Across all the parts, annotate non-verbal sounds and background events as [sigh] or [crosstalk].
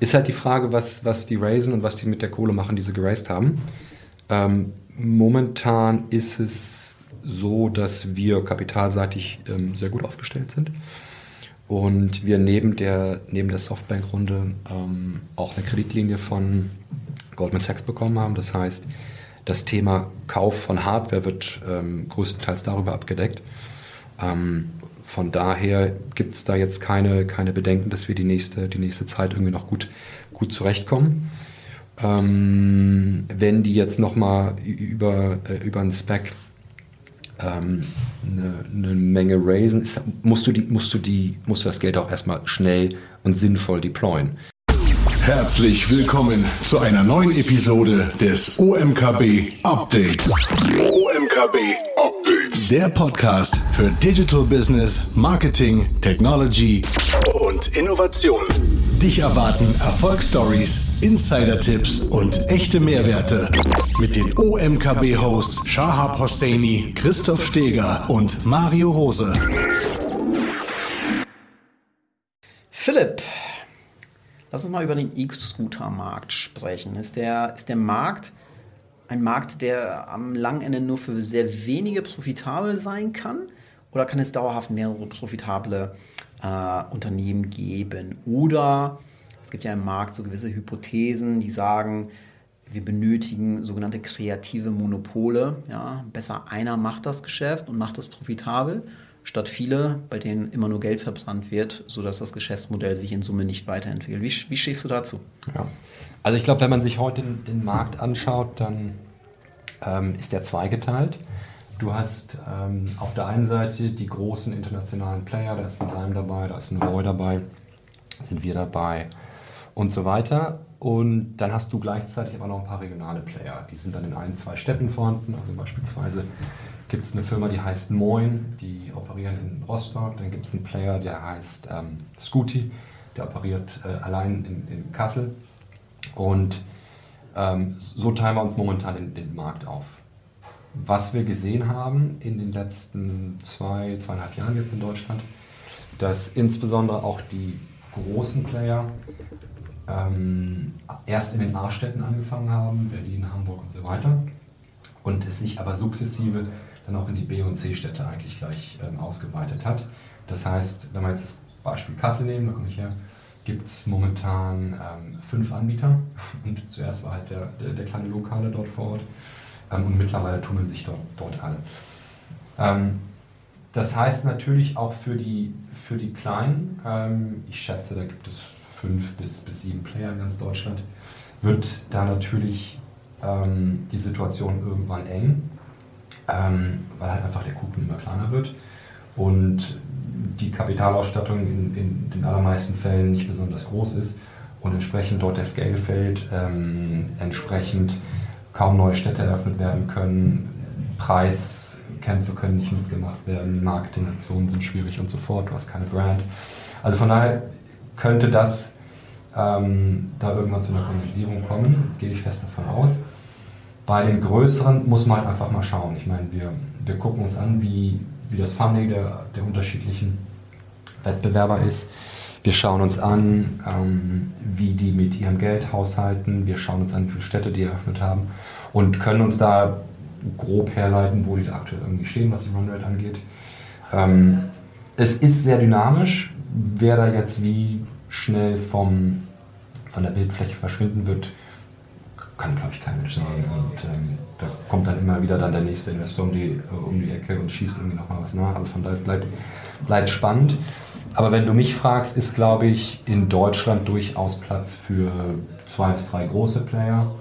Ist halt die Frage, was, was die raisen und was die mit der Kohle machen, die sie geraced haben. Ähm, momentan ist es so, dass wir kapitalseitig ähm, sehr gut aufgestellt sind. Und wir neben der, neben der Softbank-Runde ähm, auch eine Kreditlinie von Goldman Sachs bekommen haben. Das heißt, das Thema Kauf von Hardware wird ähm, größtenteils darüber abgedeckt. Ähm, von daher gibt es da jetzt keine, keine Bedenken, dass wir die nächste, die nächste Zeit irgendwie noch gut, gut zurechtkommen. Ähm, wenn die jetzt nochmal über, äh, über einen Spec ähm, eine, eine, Menge raisen, ist, musst, du die, musst, du die, musst du das Geld auch erstmal schnell und sinnvoll deployen. Herzlich willkommen zu einer neuen Episode des OMKB Updates. OMKB. Der Podcast für Digital Business, Marketing, Technology und Innovation. Dich erwarten Erfolgsstories, Insider-Tipps und echte Mehrwerte mit den OMKB-Hosts Shahab Hosseini, Christoph Steger und Mario Rose. Philipp, Lass uns mal über den E-Scooter-Markt sprechen. Ist der, ist der Markt ein Markt, der am langen Ende nur für sehr wenige profitabel sein kann? Oder kann es dauerhaft mehrere profitable äh, Unternehmen geben? Oder es gibt ja im Markt so gewisse Hypothesen, die sagen, wir benötigen sogenannte kreative Monopole. Ja? Besser einer macht das Geschäft und macht es profitabel statt viele, bei denen immer nur Geld verbrannt wird, sodass das Geschäftsmodell sich in Summe nicht weiterentwickelt. Wie, wie stehst du dazu? Ja. Also ich glaube, wenn man sich heute den, den Markt anschaut, dann ähm, ist der zweigeteilt. Du hast ähm, auf der einen Seite die großen internationalen Player, da ist ein Lime dabei, da ist ein Roy dabei, sind wir dabei und so weiter. Und dann hast du gleichzeitig aber noch ein paar regionale Player. Die sind dann in ein, zwei Städten vorhanden, also beispielsweise gibt es eine Firma, die heißt Moin, die operieren in Rostock. Dann gibt es einen Player, der heißt ähm, Scooty, der operiert äh, allein in, in, Kassel. Und ähm, so teilen wir uns momentan den, den, Markt auf. Was wir gesehen haben in den letzten zwei, zweieinhalb Jahren jetzt in Deutschland, dass insbesondere auch die großen Player ähm, erst in den A-Städten angefangen haben, Berlin, Hamburg und so weiter, und es sich aber sukzessive dann auch in die B- und C-Städte eigentlich gleich ähm, ausgeweitet hat. Das heißt, wenn wir jetzt das Beispiel Kassel nehmen, da komme ich her, gibt es momentan ähm, fünf Anbieter. [laughs] Und zuerst war halt der, der, der kleine Lokale dort vor Ort. Ähm, und mittlerweile tummeln sich dort, dort alle. Ähm, das heißt natürlich auch für die, für die Kleinen, ähm, ich schätze, da gibt es fünf bis, bis sieben Player in ganz Deutschland, wird da natürlich ähm, die Situation irgendwann eng ähm, weil halt einfach der Kuchen immer kleiner wird. Und die Kapitalausstattung in, in, den allermeisten Fällen nicht besonders groß ist und entsprechend dort der Scale fällt, ähm, entsprechend kaum neue Städte eröffnet werden können, Preiskämpfe können nicht mitgemacht werden, Marketingaktionen sind schwierig und so fort, du hast keine Brand. Also von daher könnte das ähm, da irgendwann zu einer Konsolidierung kommen, gehe ich fest davon aus. Bei den größeren muss man halt einfach mal schauen. Ich meine, wir, wir gucken uns an, wie, wie das Funding der, der unterschiedlichen Wettbewerber ist. Wir schauen uns an, ähm, wie die mit ihrem Geld haushalten. Wir schauen uns an, wie viele Städte die eröffnet haben und können uns da grob herleiten, wo die da aktuell irgendwie stehen, was die Runrate angeht. Ähm, es ist sehr dynamisch. Wer da jetzt wie schnell vom, von der Bildfläche verschwinden wird, kann, glaube ich, kein Mensch sagen. Und ähm, da kommt dann immer wieder dann der nächste Investor um die, äh, um die Ecke und schießt irgendwie nochmal was nach. Also von daher bleibt, bleibt spannend. Aber wenn du mich fragst, ist, glaube ich, in Deutschland durchaus Platz für zwei bis drei große Player.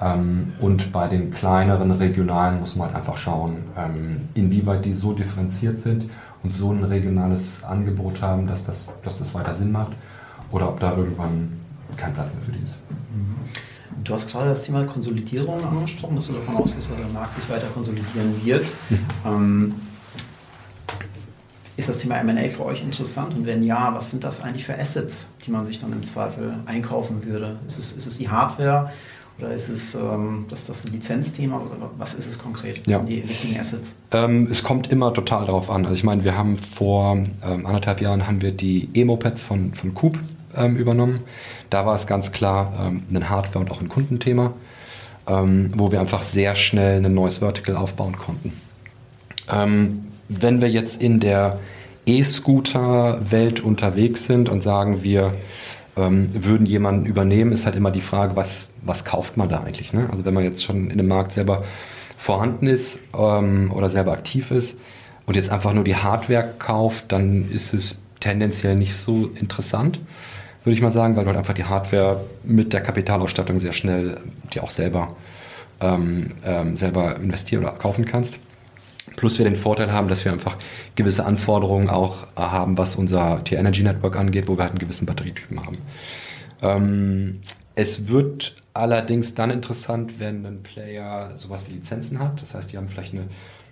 Ähm, und bei den kleineren regionalen muss man halt einfach schauen, ähm, inwieweit die so differenziert sind und so ein regionales Angebot haben, dass das, dass das weiter Sinn macht. Oder ob da irgendwann kein Platz mehr für die ist. Mhm. Du hast gerade das Thema Konsolidierung angesprochen, dass du davon ausgehst, dass der Markt sich weiter konsolidieren wird. ähm, ist das Thema MA für euch interessant? Und wenn ja, was sind das eigentlich für Assets, die man sich dann im Zweifel einkaufen würde? Ist es, ist es die Hardware oder ist es ähm, das, das Lizenzthema? Oder was ist es konkret? Was ja. sind die wichtigen Assets? Ähm, es kommt immer total darauf an. Also ich meine, wir haben vor ähm, anderthalb Jahren haben wir die Emo-Pads von, von Coop ähm, übernommen. Da war es ganz klar ähm, ein Hardware- und auch ein Kundenthema, ähm, wo wir einfach sehr schnell ein neues Vertical aufbauen konnten. Ähm, wenn wir jetzt in der E-Scooter-Welt unterwegs sind und sagen, wir ähm, würden jemanden übernehmen, ist halt immer die Frage, was, was kauft man da eigentlich? Ne? Also wenn man jetzt schon in dem Markt selber vorhanden ist ähm, oder selber aktiv ist und jetzt einfach nur die Hardware kauft, dann ist es tendenziell nicht so interessant, würde ich mal sagen, weil du halt einfach die Hardware mit der Kapitalausstattung sehr schnell die auch selber, ähm, ähm, selber investieren oder kaufen kannst. Plus wir den Vorteil haben, dass wir einfach gewisse Anforderungen auch haben, was unser T-Energy Network angeht, wo wir halt einen gewissen Batterietypen haben. Ähm, es wird allerdings dann interessant, wenn ein Player sowas wie Lizenzen hat. Das heißt, die haben vielleicht eine,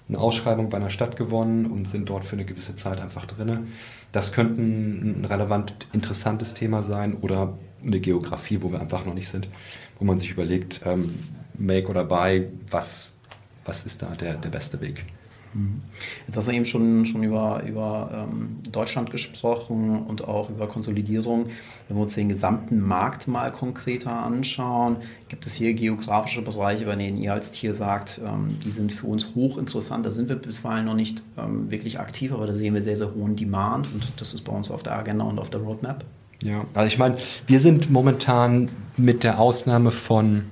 eine Ausschreibung bei einer Stadt gewonnen und sind dort für eine gewisse Zeit einfach drin. Das könnte ein relevant interessantes Thema sein oder eine Geografie, wo wir einfach noch nicht sind, wo man sich überlegt, ähm, Make oder Buy, was, was ist da der, der beste Weg? Jetzt hast du eben schon, schon über, über ähm, Deutschland gesprochen und auch über Konsolidierung. Wenn wir uns den gesamten Markt mal konkreter anschauen, gibt es hier geografische Bereiche, bei denen ihr als Tier sagt, ähm, die sind für uns hochinteressant. Da sind wir bisweilen noch nicht ähm, wirklich aktiv, aber da sehen wir sehr, sehr hohen Demand und das ist bei uns auf der Agenda und auf der Roadmap. Ja, also ich meine, wir sind momentan mit der Ausnahme von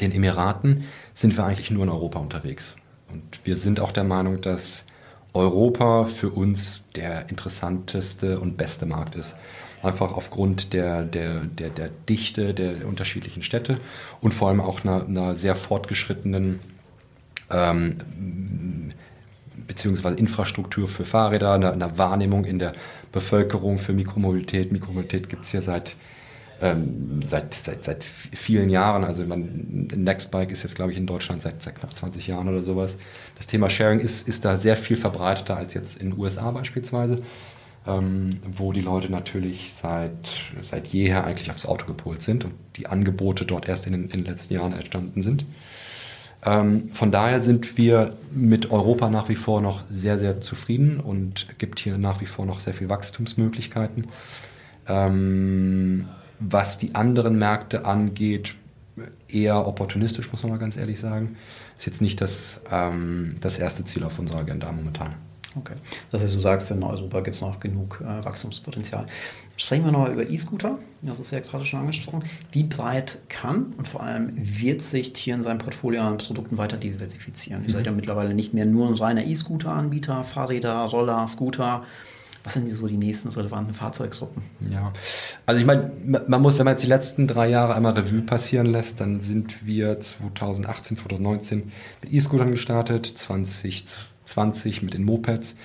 den Emiraten, sind wir eigentlich nur in Europa unterwegs. Und wir sind auch der Meinung, dass Europa für uns der interessanteste und beste Markt ist. Einfach aufgrund der, der, der, der Dichte der unterschiedlichen Städte und vor allem auch einer, einer sehr fortgeschrittenen ähm, beziehungsweise Infrastruktur für Fahrräder, einer, einer, Wahrnehmung in der Bevölkerung für Mikromobilität. Mikromobilität gibt es hier seit ähm, seit, seit, seit vielen Jahren. Also man, Nextbike ist jetzt, glaube ich, in Deutschland seit, seit knapp 20 Jahren oder sowas. Das Thema Sharing ist, ist da sehr viel verbreiteter als jetzt in den USA beispielsweise, ähm, wo die Leute natürlich seit, seit jeher eigentlich aufs Auto gepolt sind und die Angebote dort erst in den, in den letzten Jahren entstanden sind. Ähm, von daher sind wir mit Europa nach wie vor noch sehr, sehr zufrieden und gibt hier nach wie vor noch sehr viel Wachstumsmöglichkeiten. Ähm, was die anderen Märkte angeht, eher opportunistisch, muss man mal ganz ehrlich sagen. Ist jetzt nicht das, ähm, das erste Ziel auf unserer Agenda momentan. Okay. Das heißt, du sagst, in Europa gibt es noch genug äh, Wachstumspotenzial. Sprechen wir nochmal über E-Scooter. Das ist ja gerade schon angesprochen. Wie breit kann und vor allem wird sich Tier in seinem Portfolio an Produkten weiter diversifizieren? Ihr mhm. seid ja mittlerweile nicht mehr nur ein reiner E-Scooter-Anbieter, Fahrräder, Roller, Scooter. Was sind so die nächsten relevanten Fahrzeuggruppen? Ja, also ich meine, man muss, wenn man jetzt die letzten drei Jahre einmal Revue passieren lässt, dann sind wir 2018, 2019 mit E-Scootern gestartet, 2020 mit den Mopeds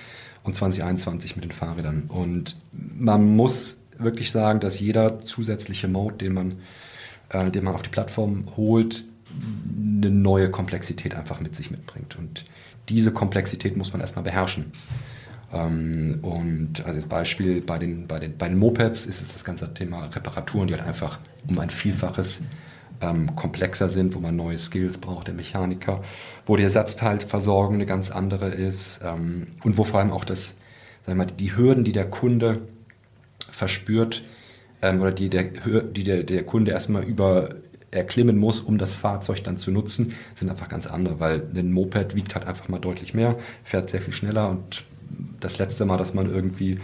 und 2021 mit den Fahrrädern. Und man muss wirklich sagen, dass jeder zusätzliche Mode, den man, äh, den man auf die Plattform holt, eine neue Komplexität einfach mit sich mitbringt. Und diese Komplexität muss man erstmal beherrschen. Ähm, und als Beispiel bei den, bei, den, bei den Mopeds ist es das ganze Thema Reparaturen, die halt einfach um ein Vielfaches ähm, komplexer sind, wo man neue Skills braucht, der Mechaniker, wo die Ersatzteilversorgung eine ganz andere ist ähm, und wo vor allem auch das, sagen mal, die Hürden, die der Kunde verspürt ähm, oder die, der, die der, der Kunde erstmal über erklimmen muss, um das Fahrzeug dann zu nutzen, sind einfach ganz andere, weil ein Moped wiegt halt einfach mal deutlich mehr, fährt sehr viel schneller und das letzte Mal, dass man irgendwie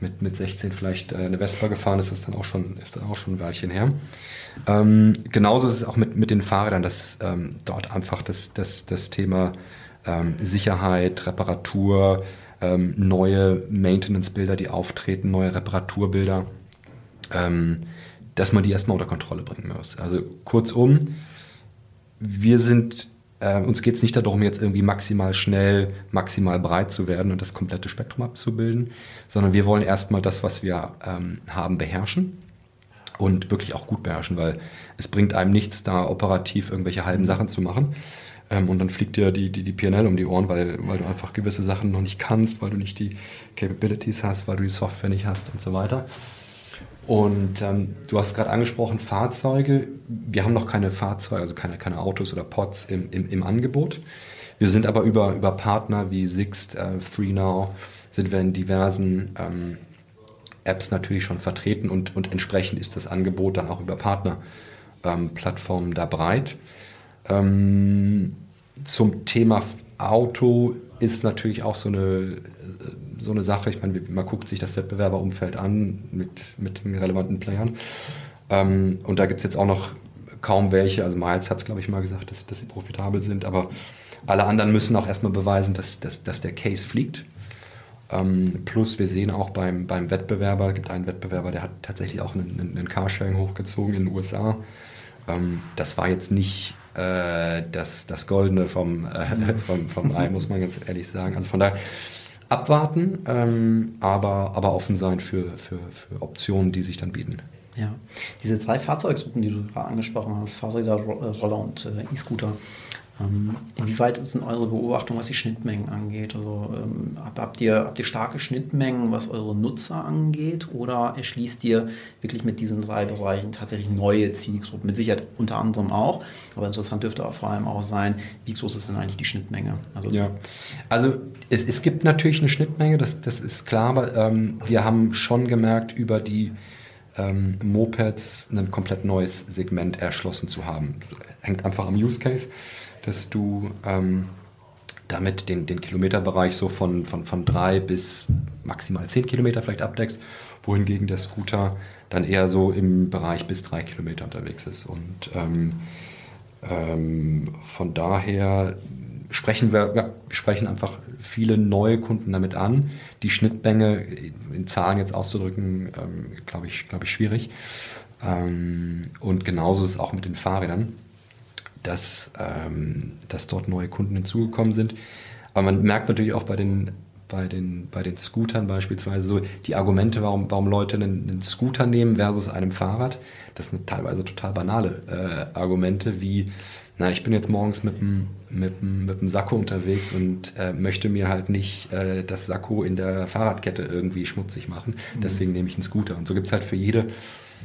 mit, mit 16 vielleicht äh, eine Vespa gefahren ist, ist dann auch schon, ist dann auch schon ein Weilchen her. Ähm, genauso ist es auch mit, mit den Fahrrädern, dass ähm, dort einfach das, das, das Thema ähm, Sicherheit, Reparatur, ähm, neue Maintenance-Bilder, die auftreten, neue Reparaturbilder, ähm, dass man die erstmal unter Kontrolle bringen muss. Also kurzum, wir sind äh, uns geht es nicht darum, jetzt irgendwie maximal schnell, maximal breit zu werden und das komplette Spektrum abzubilden, sondern wir wollen erstmal das, was wir ähm, haben, beherrschen und wirklich auch gut beherrschen, weil es bringt einem nichts, da operativ irgendwelche halben Sachen zu machen. Ähm, und dann fliegt dir die, die, die PNL um die Ohren, weil, weil du einfach gewisse Sachen noch nicht kannst, weil du nicht die Capabilities hast, weil du die Software nicht hast und so weiter. Und ähm, du hast gerade angesprochen, Fahrzeuge. Wir haben noch keine Fahrzeuge, also keine, keine Autos oder Pods im, im, im Angebot. Wir sind aber über, über Partner wie Sixt, äh, FreeNow, sind wir in diversen ähm, Apps natürlich schon vertreten und, und entsprechend ist das Angebot dann auch über Partnerplattformen ähm, da breit. Ähm, zum Thema Auto ist natürlich auch so eine, so eine Sache. Ich meine, man guckt sich das Wettbewerberumfeld an mit, mit den relevanten Playern. Ähm, und da gibt es jetzt auch noch kaum welche. Also Miles hat es, glaube ich, mal gesagt, dass, dass sie profitabel sind. Aber alle anderen müssen auch erstmal beweisen, dass, dass, dass der Case fliegt. Ähm, plus wir sehen auch beim, beim Wettbewerber, es gibt einen Wettbewerber, der hat tatsächlich auch einen, einen Carsharing hochgezogen in den USA. Ähm, das war jetzt nicht äh, das, das Goldene vom, äh, [laughs] vom, vom Ei, [laughs] muss man ganz ehrlich sagen. Also von daher abwarten, ähm, aber, aber offen sein für, für, für Optionen, die sich dann bieten. Ja, diese drei Fahrzeuggruppen, die du gerade angesprochen hast, Fahrräder, Roller und äh, E-Scooter, ähm, inwieweit sind eure Beobachtungen, was die Schnittmengen angeht? Also ähm, habt, ihr, habt ihr starke Schnittmengen, was eure Nutzer angeht? Oder erschließt ihr wirklich mit diesen drei Bereichen tatsächlich neue Zielgruppen? Mit Sicherheit unter anderem auch, aber interessant dürfte auch vor allem auch sein, wie groß ist denn eigentlich die Schnittmenge? Also, ja, also es, es gibt natürlich eine Schnittmenge, das, das ist klar, aber ähm, wir haben schon gemerkt, über die ähm, Mopeds ein komplett neues Segment erschlossen zu haben. Hängt einfach am Use Case dass du ähm, damit den, den Kilometerbereich so von, von, von drei bis maximal zehn Kilometer vielleicht abdeckst, wohingegen der Scooter dann eher so im Bereich bis drei Kilometer unterwegs ist. Und ähm, ähm, von daher sprechen wir, ja, wir sprechen einfach viele neue Kunden damit an. Die Schnittmenge in Zahlen jetzt auszudrücken, ähm, glaube ich, glaub ich, schwierig. Ähm, und genauso ist es auch mit den Fahrrädern dass, ähm, dass dort neue Kunden hinzugekommen sind. Aber man merkt natürlich auch bei den, bei den, bei den Scootern beispielsweise so die Argumente, warum, warum Leute einen, einen Scooter nehmen versus einem Fahrrad. Das sind teilweise total banale äh, Argumente wie, na, ich bin jetzt morgens mit dem, mit dem, mit dem Sakko unterwegs und äh, möchte mir halt nicht äh, das Sakko in der Fahrradkette irgendwie schmutzig machen. Mhm. Deswegen nehme ich einen Scooter. Und so gibt es halt für jede,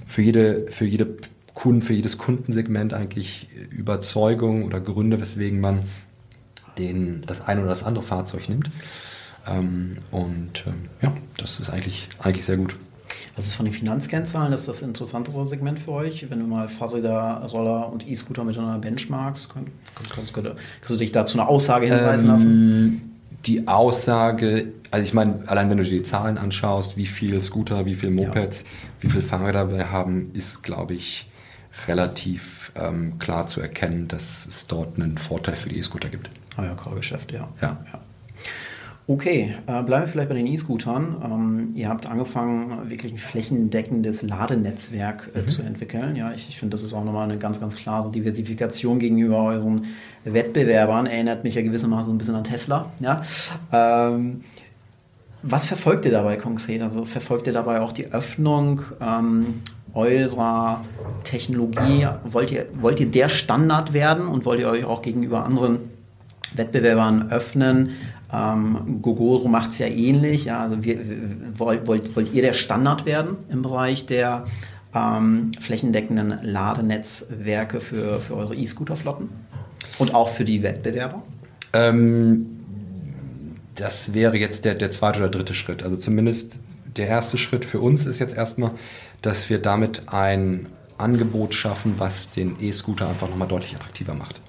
für jede, für jede Kunden, für jedes Kundensegment eigentlich Überzeugung oder Gründe, weswegen man den, das eine oder das andere Fahrzeug nimmt. Ähm, und ähm, ja, das ist eigentlich, eigentlich sehr gut. Was ist von den Finanzkennzahlen? Das ist das interessantere Segment für euch, wenn du mal Fahrräder, Roller und E-Scooter miteinander benchmarkst? Kannst, kannst, kannst, du dich dazu eine Aussage hinweisen lassen? Ähm, die Aussage, also ich meine, allein wenn du dir die Zahlen anschaust, wie viele Scooter, wie viele Mopeds, ja. wie viele Fahrräder wir haben, ist, glaube ich, relativ ähm, klar zu erkennen, dass es dort einen Vorteil für die E-Scooter gibt. Ah ja, Car-Geschäft, ja. ja. ja. Okay, äh, bleiben wir vielleicht bei den E-Scootern. Ähm, ihr habt angefangen, wirklich ein flächendeckendes Ladenetzwerk äh, mhm. zu entwickeln. Ja, ich, ich finde, das ist auch nochmal eine ganz, ganz klare Diversifikation gegenüber euren Wettbewerbern. Erinnert mich ja gewissermaßen ein bisschen an Tesla. Ja. Ähm, was verfolgt ihr dabei konkret? Also verfolgt ihr dabei auch die Öffnung ähm, eurer Technologie? Wollt ihr, wollt ihr der Standard werden und wollt ihr euch auch gegenüber anderen Wettbewerbern öffnen? Ähm, Gogoro macht es ja ähnlich. Ja, also wir, wollt, wollt, wollt ihr der Standard werden im Bereich der ähm, flächendeckenden Ladenetzwerke für, für eure E-Scooter-Flotten? Und auch für die Wettbewerber? Ähm, das wäre jetzt der, der zweite oder dritte Schritt. Also zumindest der erste Schritt für uns ist jetzt erstmal, dass wir damit ein Angebot schaffen, was den E-Scooter einfach nochmal deutlich attraktiver macht.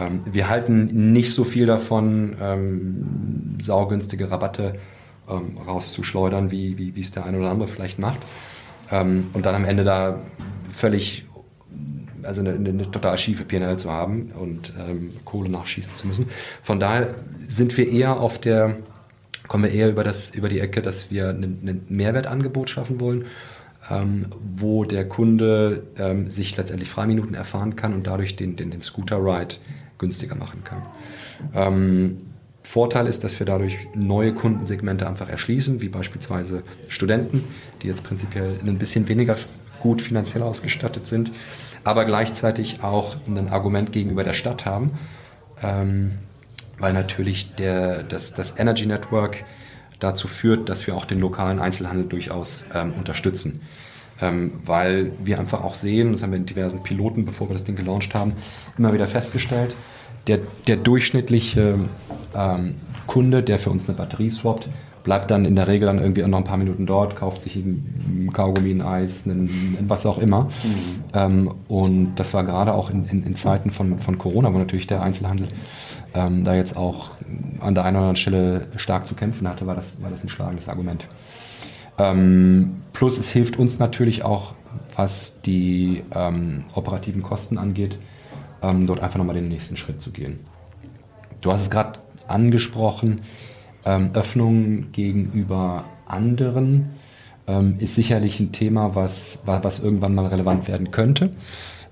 Ähm, wir halten nicht so viel davon, ähm, saugünstige Rabatte ähm, rauszuschleudern, wie, wie, es der eine oder andere vielleicht macht. Ähm, und dann am Ende da völlig, also eine, eine total schiefe PNL zu haben und ähm, Kohle nachschießen zu müssen. Von daher sind wir eher auf der, kommen wir eher über, das, über die Ecke, dass wir ein Mehrwertangebot schaffen wollen, ähm, wo der Kunde ähm, sich letztendlich Freiminuten erfahren kann und dadurch den, den, den Scooter-Ride günstiger machen kann. Ähm, Vorteil ist, dass wir dadurch neue Kundensegmente einfach erschließen, wie beispielsweise Studenten, die jetzt prinzipiell ein bisschen weniger gut finanziell ausgestattet sind, aber gleichzeitig auch ein Argument gegenüber der Stadt haben, ähm, weil natürlich der, das, das Energy Network dazu führt, dass wir auch den lokalen Einzelhandel durchaus ähm, unterstützen. Ähm, weil wir einfach auch sehen, das haben wir in diversen Piloten, bevor wir das Ding gelauncht haben, immer wieder festgestellt, der, der durchschnittliche ähm, Kunde, der für uns eine Batterie swappt, bleibt dann in der Regel dann irgendwie noch ein paar Minuten dort, kauft sich ein Kaugummi, ein Eis, ein, ein was auch immer. Mhm. Ähm, und das war gerade auch in, in, in, Zeiten von, von Corona, wo natürlich der Einzelhandel ähm, da jetzt auch an der einen oder anderen Stelle stark zu kämpfen hatte, war das, war das ein schlagendes Argument. Ähm, plus es hilft uns natürlich auch, was die ähm, operativen Kosten angeht, ähm, dort einfach nochmal den nächsten Schritt zu gehen. Du hast es gerade angesprochen, ähm, Öffnung gegenüber anderen ähm, ist sicherlich ein Thema, was, was irgendwann mal relevant werden könnte.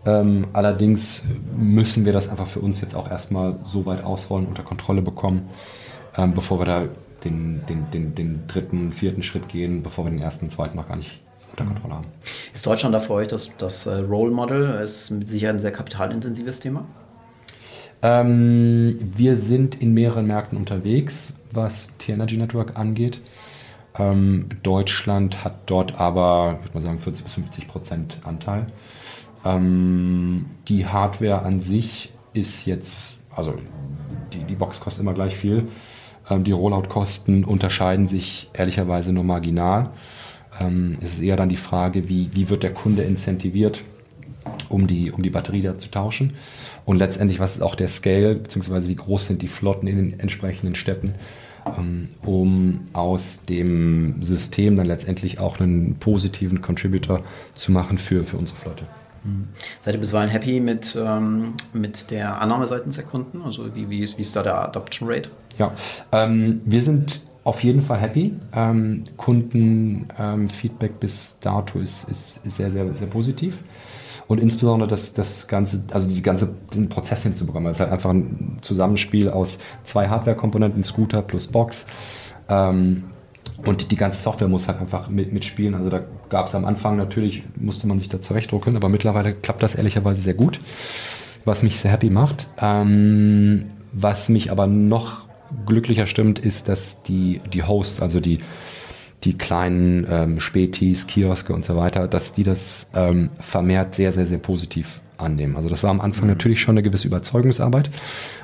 Ähm, allerdings müssen wir das einfach für uns jetzt auch erstmal so weit ausrollen, unter Kontrolle bekommen, ähm, bevor wir da den, den, den, den dritten, vierten Schritt gehen, bevor wir den ersten, zweiten noch gar nicht unter Kontrolle haben. Ist Deutschland da für euch das, das äh, Role Model? Ist mit Sicherheit ein sehr kapitalintensives Thema? Ähm, wir sind in mehreren Märkten unterwegs, was T-Energy Network angeht. Ähm, Deutschland hat dort aber, ich würde mal sagen, 40 bis 50 Prozent Anteil. Ähm, die Hardware an sich ist jetzt, also die, die Box kostet immer gleich viel. Ähm, die Rollout-Kosten unterscheiden sich ehrlicherweise nur marginal. Ähm, es ist eher dann die Frage, wie, wie wird der Kunde incentiviert, um die, um die Batterie da zu tauschen. Und letztendlich, was ist auch der Scale, beziehungsweise wie groß sind die Flotten in den entsprechenden Städten, ähm, um aus dem System dann letztendlich auch einen positiven Contributor zu machen für, für unsere Flotte. Seid ihr bisweilen happy mit, ähm, mit der Annahme seitens der Kunden? Also wie, wie, ist, wie ist da der Adoption Rate? Ja, ähm, wir sind auf jeden Fall happy. Ähm, Kundenfeedback ähm, bis dato ist, ist, sehr, sehr, sehr positiv. Und insbesondere das, das ganze, also die ganze, den Prozess hinzubekommen. Es ist halt einfach ein Zusammenspiel aus zwei Hardware-Komponenten, Scooter plus Box. Ähm, und die ganze Software muss halt einfach mit, mitspielen. Also da gab es am Anfang natürlich, musste man sich da zurechtdrucken, aber mittlerweile klappt das ehrlicherweise sehr gut, was mich sehr happy macht. Ähm, was mich aber noch glücklicher stimmt, ist, dass die, die Hosts, also die, die kleinen ähm, Spätis, Kioske und so weiter, dass die das ähm, vermehrt sehr, sehr, sehr positiv annehmen. Also das war am Anfang mhm. natürlich schon eine gewisse Überzeugungsarbeit,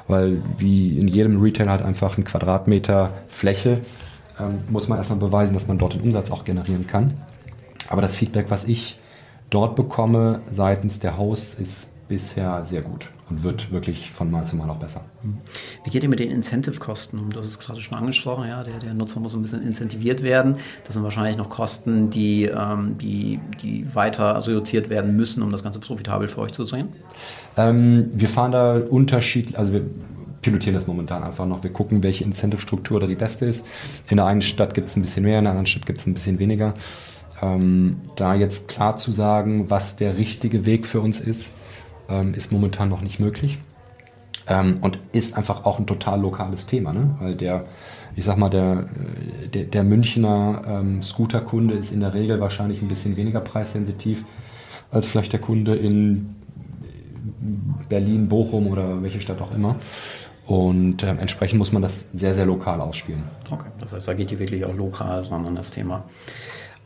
weil wie in jedem Retail halt einfach ein Quadratmeter Fläche ähm, muss man erstmal beweisen, dass man dort den Umsatz auch generieren kann. Aber das Feedback, was ich dort bekomme seitens der Hosts, ist bisher sehr gut und wird wirklich von Mal zu Mal auch besser. Mhm. Wie geht ihr mit den Incentive-Kosten um? Du hast es gerade schon angesprochen, ja, der, der Nutzer muss ein bisschen incentiviert werden. Das sind wahrscheinlich noch Kosten, die, ähm, die, die weiter assoziiert werden müssen, um das Ganze profitabel für euch zu drehen? Ähm, wir fahren da unterschiedlich, also wir pilotieren das momentan einfach noch. Wir gucken, welche Incentive-Struktur da die beste ist. In der einen Stadt gibt es ein bisschen mehr, in der anderen Stadt gibt es ein bisschen weniger. Ähm, da jetzt klar zu sagen, was der richtige Weg für uns ist, ähm, ist momentan noch nicht möglich. Ähm, und ist einfach auch ein total lokales Thema, ne? weil der, ich sag mal, der, äh, der, der Münchner ähm, Scooterkunde ist in der Regel wahrscheinlich ein bisschen weniger preissensitiv als vielleicht der Kunde in Berlin, Bochum oder welche Stadt auch immer. Und äh, entsprechend muss man das sehr, sehr lokal ausspielen. Okay, das heißt, da geht ihr wirklich auch lokal ran an das Thema.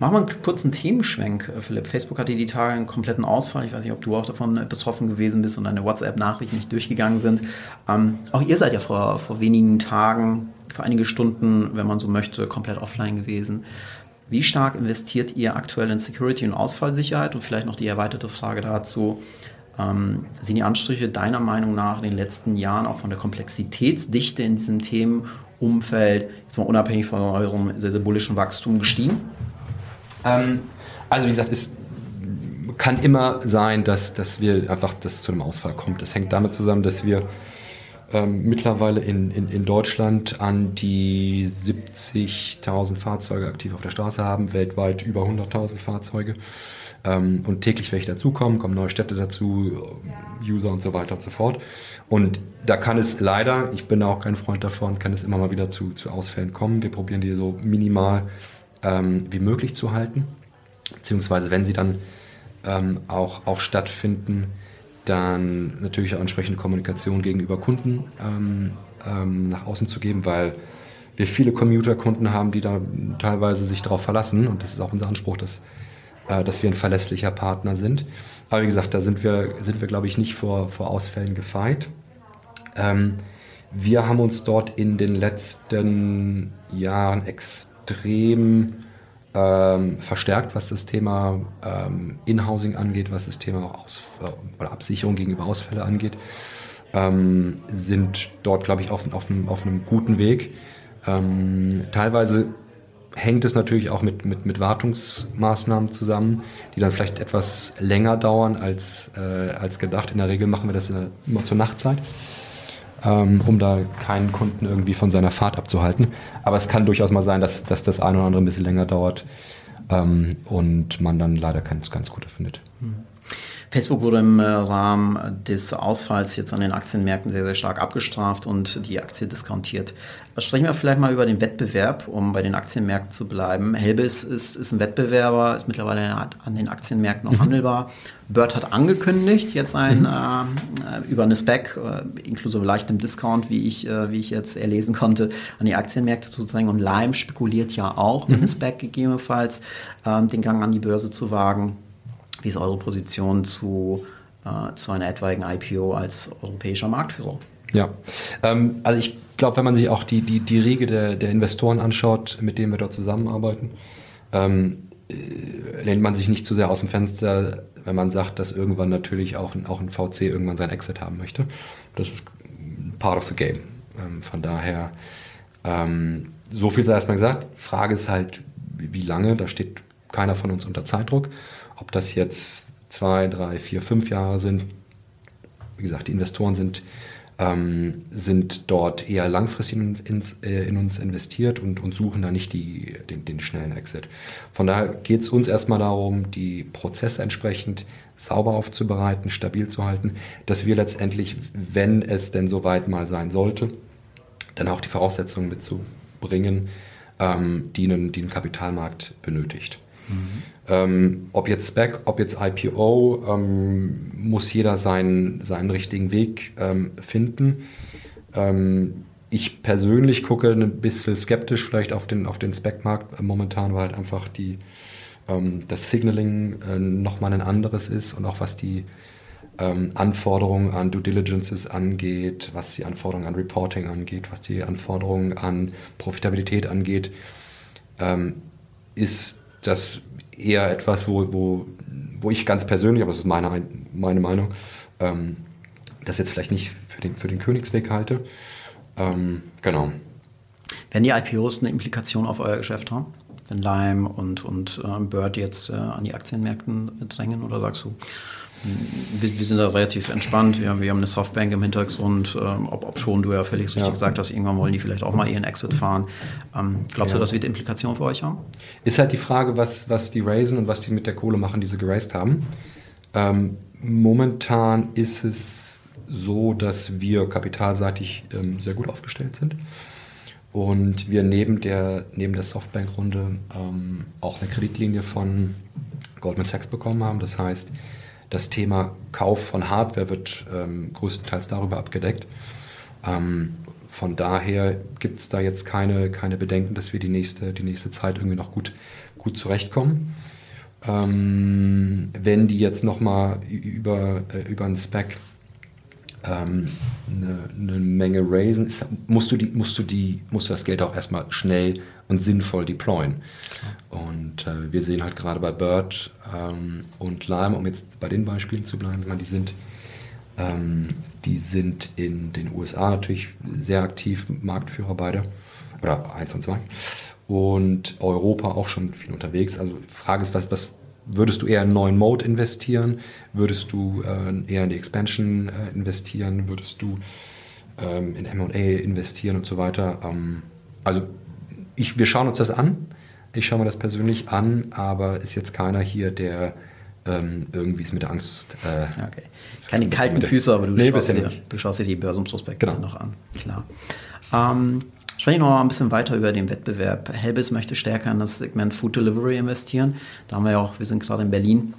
Machen wir einen kurzen Themenschwenk, äh, Philipp. Facebook hatte die Tage einen kompletten Ausfall. Ich weiß nicht, ob du auch davon äh, betroffen gewesen bist und deine WhatsApp-Nachrichten nicht durchgegangen sind. Ähm, auch ihr seid ja vor, vor wenigen Tagen, vor einige Stunden, wenn man so möchte, komplett offline gewesen. Wie stark investiert ihr aktuell in Security und Ausfallsicherheit? Und vielleicht noch die erweiterte Frage dazu. Ähm, sind die Ansprüche deiner Meinung nach in den letzten Jahren auch von der Komplexitätsdichte in diesem Themenumfeld, jetzt mal unabhängig von eurem sehr, sehr bullischen Wachstum, gestiegen? Ähm, also wie gesagt, es kann immer sein, dass, dass wir einfach das zu einem Ausfall kommt. Das hängt damit zusammen, dass wir ähm, mittlerweile in, in, in Deutschland an die 70.000 Fahrzeuge aktiv auf der Straße haben, weltweit über 100.000 Fahrzeuge. Ähm, und täglich welche dazukommen, kommen neue Städte dazu, User und so weiter und so fort. Und da kann es leider, ich bin auch kein Freund davon, kann es immer mal wieder zu, zu Ausfällen kommen. Wir probieren die so minimal ähm, wie möglich zu halten. Beziehungsweise wenn sie dann ähm, auch, auch stattfinden, dann natürlich auch entsprechende Kommunikation gegenüber Kunden ähm, ähm nach außen zu geben, weil wir viele Commuter-Kunden haben, die da teilweise sich darauf verlassen und das ist auch unser Anspruch, dass äh, dass wir ein verlässlicher Partner sind. Aber wie gesagt, da sind wir, sind wir glaube ich, nicht vor, vor Ausfällen gefeit. Ähm, wir haben uns dort in den letzten Jahren extrem ähm, verstärkt, was das Thema ähm, In-Housing angeht, was das Thema auch Aus oder Absicherung gegenüber Ausfälle angeht. Ähm, sind dort, glaube ich, auf, auf, einem, auf einem guten Weg. Ähm, teilweise hängt es natürlich auch mit, mit, mit Wartungsmaßnahmen zusammen, die dann vielleicht etwas länger dauern als, äh, als gedacht. In der Regel machen wir das der, immer zur Nachtzeit, ähm, um da keinen Kunden irgendwie von seiner Fahrt abzuhalten. Aber es kann durchaus mal sein, dass, dass das eine oder andere ein bisschen länger dauert ähm, und man dann leider keins ganz Gute findet. Mhm. Facebook wurde im äh, Rahmen des Ausfalls jetzt an den Aktienmärkten sehr, sehr stark abgestraft und die Aktie diskontiert. Sprechen wir vielleicht mal über den Wettbewerb, um bei den Aktienmärkten zu bleiben. Helbis ist, ist ein Wettbewerber, ist mittlerweile an den Aktienmärkten noch mhm. handelbar. Bird hat angekündigt, jetzt ein, mhm. äh, über eine Spec, äh, inklusive leichtem Discount, wie ich, äh, wie ich jetzt erlesen konnte, an die Aktienmärkte zu drängen. Und Lime spekuliert ja auch mhm. mit einem Spec gegebenenfalls, ähm, den Gang an die Börse zu wagen. Wie ist eure Position zu, äh, zu einer etwaigen IPO als europäischer Marktführer? Ja, ähm, also ich glaube, wenn man sich auch die, die, die Riege der, der Investoren anschaut, mit denen wir dort zusammenarbeiten, ähm, äh, lehnt man sich nicht zu sehr aus dem Fenster, wenn man sagt, dass irgendwann natürlich auch, auch ein VC irgendwann sein Exit haben möchte. Das ist part of the game. Ähm, von daher, ähm, so viel sei erstmal gesagt. Frage ist halt, wie lange, da steht keiner von uns unter Zeitdruck. Ob das jetzt zwei, drei, vier, fünf Jahre sind, wie gesagt, die Investoren sind, ähm, sind dort eher langfristig in, ins, äh, in, uns investiert und, und suchen da nicht die, den, den schnellen Exit. Von daher geht es uns erstmal darum, die Prozesse entsprechend sauber aufzubereiten, stabil zu halten, dass wir letztendlich, wenn es denn soweit mal sein sollte, dann auch die Voraussetzungen mitzubringen, ähm, die, einen, Kapitalmarkt benötigt. Mhm. Ähm, ob jetzt Spec, ob jetzt IPO, ähm, muss jeder seinen, seinen richtigen Weg ähm, finden. Ähm, ich persönlich gucke ein bisschen skeptisch vielleicht auf den, auf den Spec-Markt momentan, weil halt einfach die, ähm, das Signaling äh, nochmal ein anderes ist und auch was die ähm, Anforderungen an Due Diligences angeht, was die Anforderungen an Reporting angeht, was die Anforderungen an Profitabilität angeht, ist das eher etwas, wo, wo, wo ich ganz persönlich, aber das ist meine, meine Meinung, ähm, das jetzt vielleicht nicht für den, für den Königsweg halte. Ähm, genau. Werden die IPOs eine Implikation auf euer Geschäft haben? Wenn Lime und, und äh, Bird jetzt äh, an die Aktienmärkten drängen oder sagst du, wir, wir, sind da relativ entspannt. Wir, wir haben eine Softbank im Hintergrund, ähm, ob, ob, schon du ja völlig richtig ja. gesagt hast, irgendwann wollen die vielleicht auch mal ihren Exit fahren. Ähm, glaubst ja. du, das wird Implikationen für euch haben? Ist halt die Frage, was, was die raisen und was die mit der Kohle machen, die sie geraced haben. Ähm, momentan ist es so, dass wir kapitalseitig ähm, sehr gut aufgestellt sind. Und wir neben der, neben der Softbank-Runde ähm, auch eine Kreditlinie von Goldman Sachs bekommen haben. Das heißt, das Thema Kauf von Hardware wird ähm, größtenteils darüber abgedeckt. Ähm, von daher gibt es da jetzt keine, keine Bedenken, dass wir die nächste, die nächste Zeit irgendwie noch gut, gut zurechtkommen. Ähm, wenn die jetzt nochmal über, äh, über einen Spec ähm, eine, eine, Menge raisen, ist, musst, du die, musst, du die, musst du das Geld auch erstmal schnell und sinnvoll deployen. Und äh, wir sehen halt gerade bei Bird ähm, und Lime, um jetzt bei den Beispielen zu bleiben, die sind, ähm, die sind in den USA natürlich sehr aktiv, Marktführer beide, oder eins und zwei. Und Europa auch schon viel unterwegs. Also Frage ist, was, was würdest du eher in einen neuen Mode investieren? Würdest du äh, eher in die Expansion äh, investieren? Würdest du ähm, in MA investieren und so weiter? Ähm, also ich, wir schauen uns das an. Ich schaue mir das persönlich an, aber ist jetzt keiner hier, der ähm, irgendwie es mit der Angst. Äh, okay. Keine kalten Füße, aber du, nee, schaust dir, du, schaust dir, die Börsenprospekte genau. noch an. Klar. Ähm, sprechen wir noch mal ein bisschen weiter über den Wettbewerb. Helbis möchte stärker in das Segment Food Delivery investieren. Da haben wir ja auch, wir sind gerade in Berlin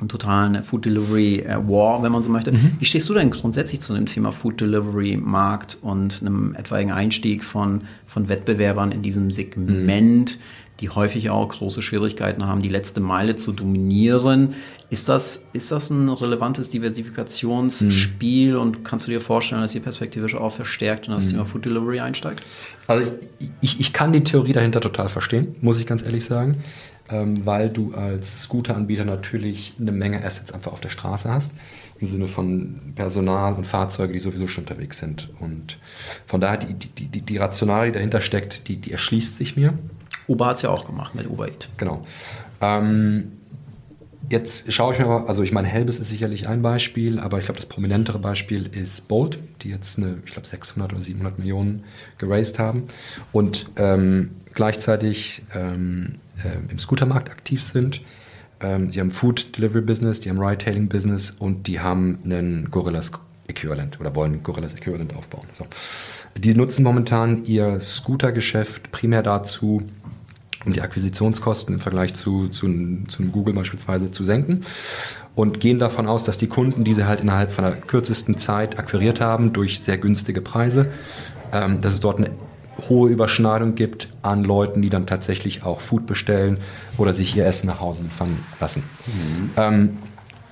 einen totalen Food Delivery äh, War, wenn man so möchte. Mhm. Wie stehst du denn grundsätzlich zu dem Thema Food Delivery Markt und einem etwaigen Einstieg von, von Wettbewerbern in diesem Segment, mhm. Die häufig auch große Schwierigkeiten haben, die letzte Meile zu dominieren. Ist das, ist das ein relevantes Diversifikationsspiel mhm. und kannst du dir vorstellen, dass ihr perspektivisch auch verstärkt in das mhm. Thema Food Delivery einsteigt? Also ich, ich kann die Theorie dahinter total verstehen, muss ich ganz ehrlich sagen, ähm, weil du als Scooteranbieter natürlich eine Menge Assets einfach auf der Straße hast im Sinne von Personal und Fahrzeuge, die sowieso schon unterwegs sind. Und von daher, die, die, die, die Rationale, die dahinter steckt, die, die erschließt sich mir. Uber hat es ja auch gemacht mit Uber Eat. Genau. Ähm, jetzt schaue ich mir mal, also ich meine, Helbis ist sicherlich ein Beispiel, aber ich glaube, das prominentere Beispiel ist Bolt, die jetzt eine, ich glaube, 600 oder 700 Millionen geraced haben und ähm, gleichzeitig ähm, äh, im Scootermarkt aktiv sind. Ähm, die haben Food Delivery Business, die haben Ride-Hailing Business und die haben einen Gorillas Äquivalent oder wollen Gorillas Äquivalent aufbauen. So. Die nutzen momentan ihr Scooter-Geschäft primär dazu, um die Akquisitionskosten im Vergleich zu, zu, zu einem Google beispielsweise zu senken und gehen davon aus, dass die Kunden, die sie halt innerhalb von der kürzesten Zeit akquiriert haben durch sehr günstige Preise, ähm, dass es dort eine hohe Überschneidung gibt an Leuten, die dann tatsächlich auch Food bestellen oder sich ihr Essen nach Hause liefern lassen. Mhm. Ähm,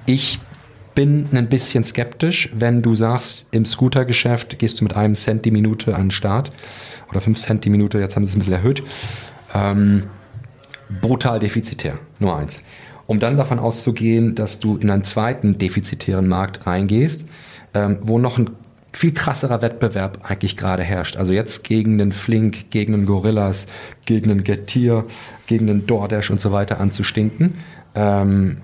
ich bin ein bisschen skeptisch, wenn du sagst, im Scootergeschäft gehst du mit einem Cent die Minute an den Start oder fünf Cent die Minute, jetzt haben sie es ein bisschen erhöht. Ähm, brutal defizitär, nur eins. Um dann davon auszugehen, dass du in einen zweiten defizitären Markt reingehst, ähm, wo noch ein viel krasserer Wettbewerb eigentlich gerade herrscht. Also jetzt gegen den Flink, gegen den Gorillas, gegen den Getir, gegen den DoorDash und so weiter anzustinken. Ähm,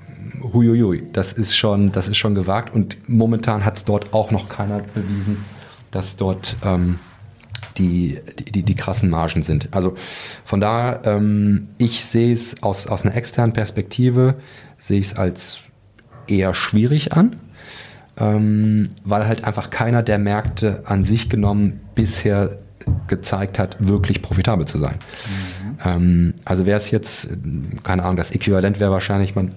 huiuiui, das ist schon, das ist schon gewagt und momentan hat es dort auch noch keiner bewiesen, dass dort ähm, die, die, die krassen Margen sind. Also von daher, ähm, ich sehe es aus, aus einer externen Perspektive, sehe ich es als eher schwierig an, ähm, weil halt einfach keiner der Märkte an sich genommen bisher gezeigt hat, wirklich profitabel zu sein. Mhm. Ähm, also wäre es jetzt, keine Ahnung, das Äquivalent wäre wahrscheinlich, man,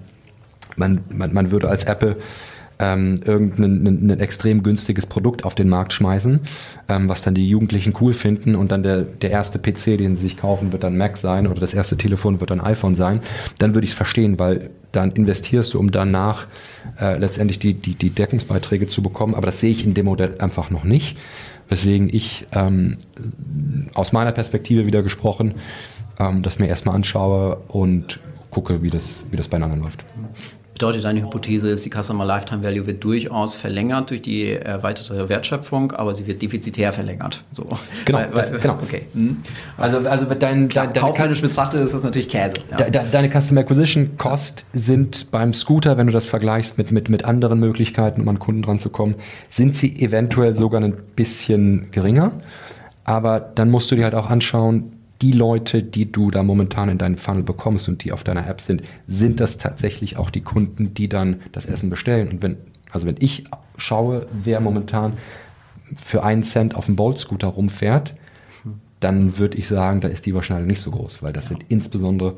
man, man, man würde als Apple ähm, irgendein ein, extrem günstiges Produkt auf den Markt schmeißen, ähm, was dann die Jugendlichen cool finden und dann der, der erste PC, den sie sich kaufen, wird dann Mac sein oder das erste Telefon wird dann iPhone sein, dann würde ich es verstehen, weil dann investierst du, um danach äh, letztendlich die, die, die Deckungsbeiträge zu bekommen. Aber das sehe ich in dem Modell einfach noch nicht. Weswegen ich ähm, aus meiner Perspektive wieder gesprochen, ähm, das mir erstmal anschaue und gucke, wie das, wie das bei anderen läuft bedeutet, deine Hypothese ist, die Customer Lifetime Value wird durchaus verlängert durch die erweiterte Wertschöpfung, aber sie wird defizitär verlängert. So. Genau, weil, weil, genau. Okay. Hm. Also, also dein, Klar, dein, kaufmännisch betrachtet ist das natürlich Käse. Ja. De, deine Customer Acquisition Cost sind beim Scooter, wenn du das vergleichst mit, mit, mit anderen Möglichkeiten, um an Kunden dran zu kommen, sind sie eventuell sogar ein bisschen geringer. Aber dann musst du dir halt auch anschauen, die Leute, die du da momentan in deinem Funnel bekommst und die auf deiner App sind, sind das tatsächlich auch die Kunden, die dann das Essen bestellen. Und wenn, also wenn ich schaue, wer momentan für einen Cent auf dem Bolt-Scooter rumfährt, dann würde ich sagen, da ist die Wahrscheinlichkeit nicht so groß, weil das ja. sind insbesondere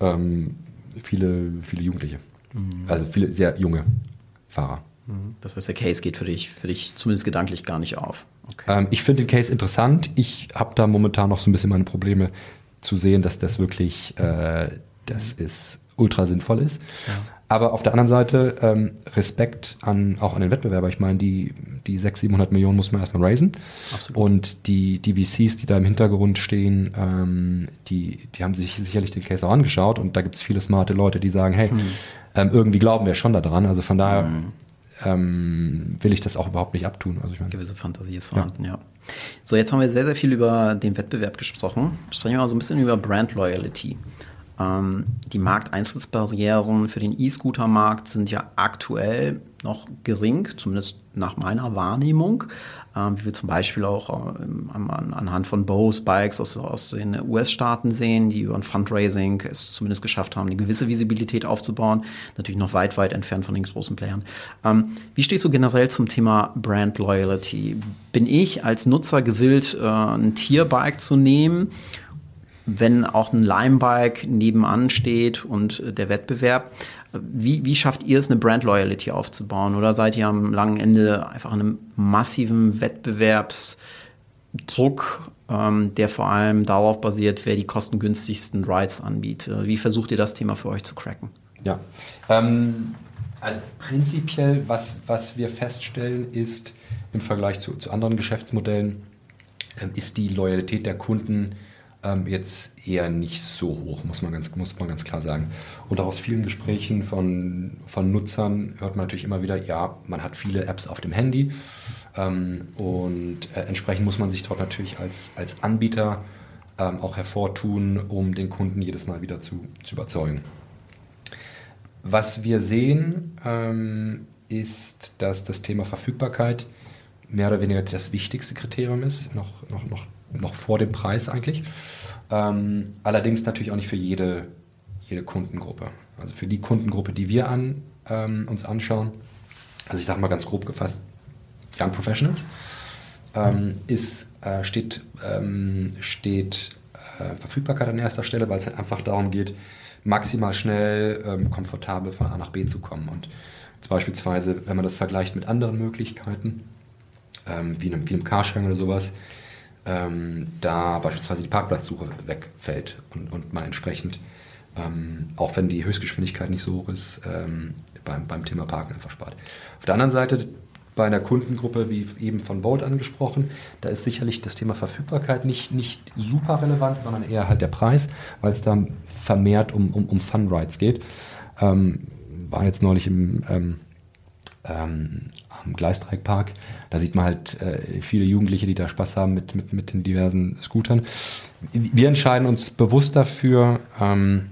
ähm, viele, viele Jugendliche. Mhm. Also viele sehr junge Fahrer. Mhm. Das heißt, der Case geht für dich, für dich zumindest gedanklich gar nicht auf. Okay. Ähm, ich finde den Case interessant. Ich habe da momentan noch so ein bisschen meine Probleme zu sehen, dass das wirklich, äh, das ist ultra sinnvoll ist. Ja. Aber auf der anderen Seite ähm, Respekt an, auch an den Wettbewerber. Ich meine, die, die 600, 700 Millionen muss man erstmal raisen. Absolut. Und die, die VCs, die da im Hintergrund stehen, ähm, die, die haben sich sicherlich den Case auch angeschaut. Und da gibt es viele smarte Leute, die sagen, hey, hm. ähm, irgendwie glauben wir schon daran. Also von daher hm ähm, will ich das auch überhaupt nicht abtun. Also ich meine, gewisse Fantasie ist vorhanden, ja. ja. So, jetzt haben wir sehr, sehr viel über den Wettbewerb gesprochen. Sprechen wir mal so ein bisschen über Brand Loyalty. Ähm, die Markteintrittsbarrieren für den E-Scooter-Markt sind ja aktuell noch gering, zumindest nach meiner Wahrnehmung. Ähm, wie wir zum Beispiel auch ähm, an, anhand von Bose Bikes aus, aus den US-Staaten sehen, die über ein Fundraising es zumindest geschafft haben, eine gewisse Visibilität aufzubauen. Natürlich noch weit, weit entfernt von den großen Playern. Wie stehst du generell zum Thema Brand Loyalty? Bin ich als Nutzer gewillt, äh, ein Tierbike zu nehmen? Wenn auch ein Limebike nebenan steht und äh, der Wettbewerb. Wie, wie schafft ihr es, eine Brand Loyalty aufzubauen? Oder seid ihr am langen Ende einfach in einem massiven Wettbewerbsdruck ähm, der vor allem darauf basiert, wer die kostengünstigsten Rides anbietet. Wie versucht ihr das Thema für euch zu cracken? Ja, ähm, also prinzipiell, was, was wir feststellen, ist im Vergleich zu, zu anderen Geschäftsmodellen, ähm, ist die Loyalität der Kunden ähm, jetzt eher nicht so hoch, muss man ganz, muss man ganz klar sagen. Und auch aus vielen Gesprächen von, von Nutzern hört man natürlich immer wieder, ja, man hat viele Apps auf dem Handy ähm, und äh, entsprechend muss man sich dort natürlich als, als Anbieter ähm, auch hervortun, um den Kunden jedes Mal wieder zu, zu überzeugen. Was wir sehen, ähm, ist, dass das Thema Verfügbarkeit mehr oder weniger das wichtigste Kriterium ist, noch, noch, noch, noch vor dem Preis eigentlich. Ähm, allerdings natürlich auch nicht für jede, jede Kundengruppe. Also für die Kundengruppe, die wir an, ähm, uns anschauen, also ich sage mal ganz grob gefasst, Young Professionals, ähm, ist, äh, steht, ähm, steht äh, Verfügbarkeit an erster Stelle, weil es halt einfach darum geht, maximal schnell, ähm, komfortabel von A nach B zu kommen. Und beispielsweise, wenn man das vergleicht mit anderen Möglichkeiten, ähm, wie, einem, wie einem Carsharing oder sowas, ähm, da beispielsweise die Parkplatzsuche wegfällt und, und man entsprechend, ähm, auch wenn die Höchstgeschwindigkeit nicht so hoch ist, ähm, beim, beim Thema Parken einfach spart. Auf der anderen Seite, bei einer Kundengruppe, wie eben von Volt angesprochen, da ist sicherlich das Thema Verfügbarkeit nicht, nicht super relevant, sondern eher halt der Preis, weil es da vermehrt um, um, um Fun Rides geht. Ähm, war jetzt neulich im, ähm, am Gleisdreieckpark. Da sieht man halt äh, viele Jugendliche, die da Spaß haben mit, mit, mit den diversen Scootern. Wir entscheiden uns bewusst dafür, ähm,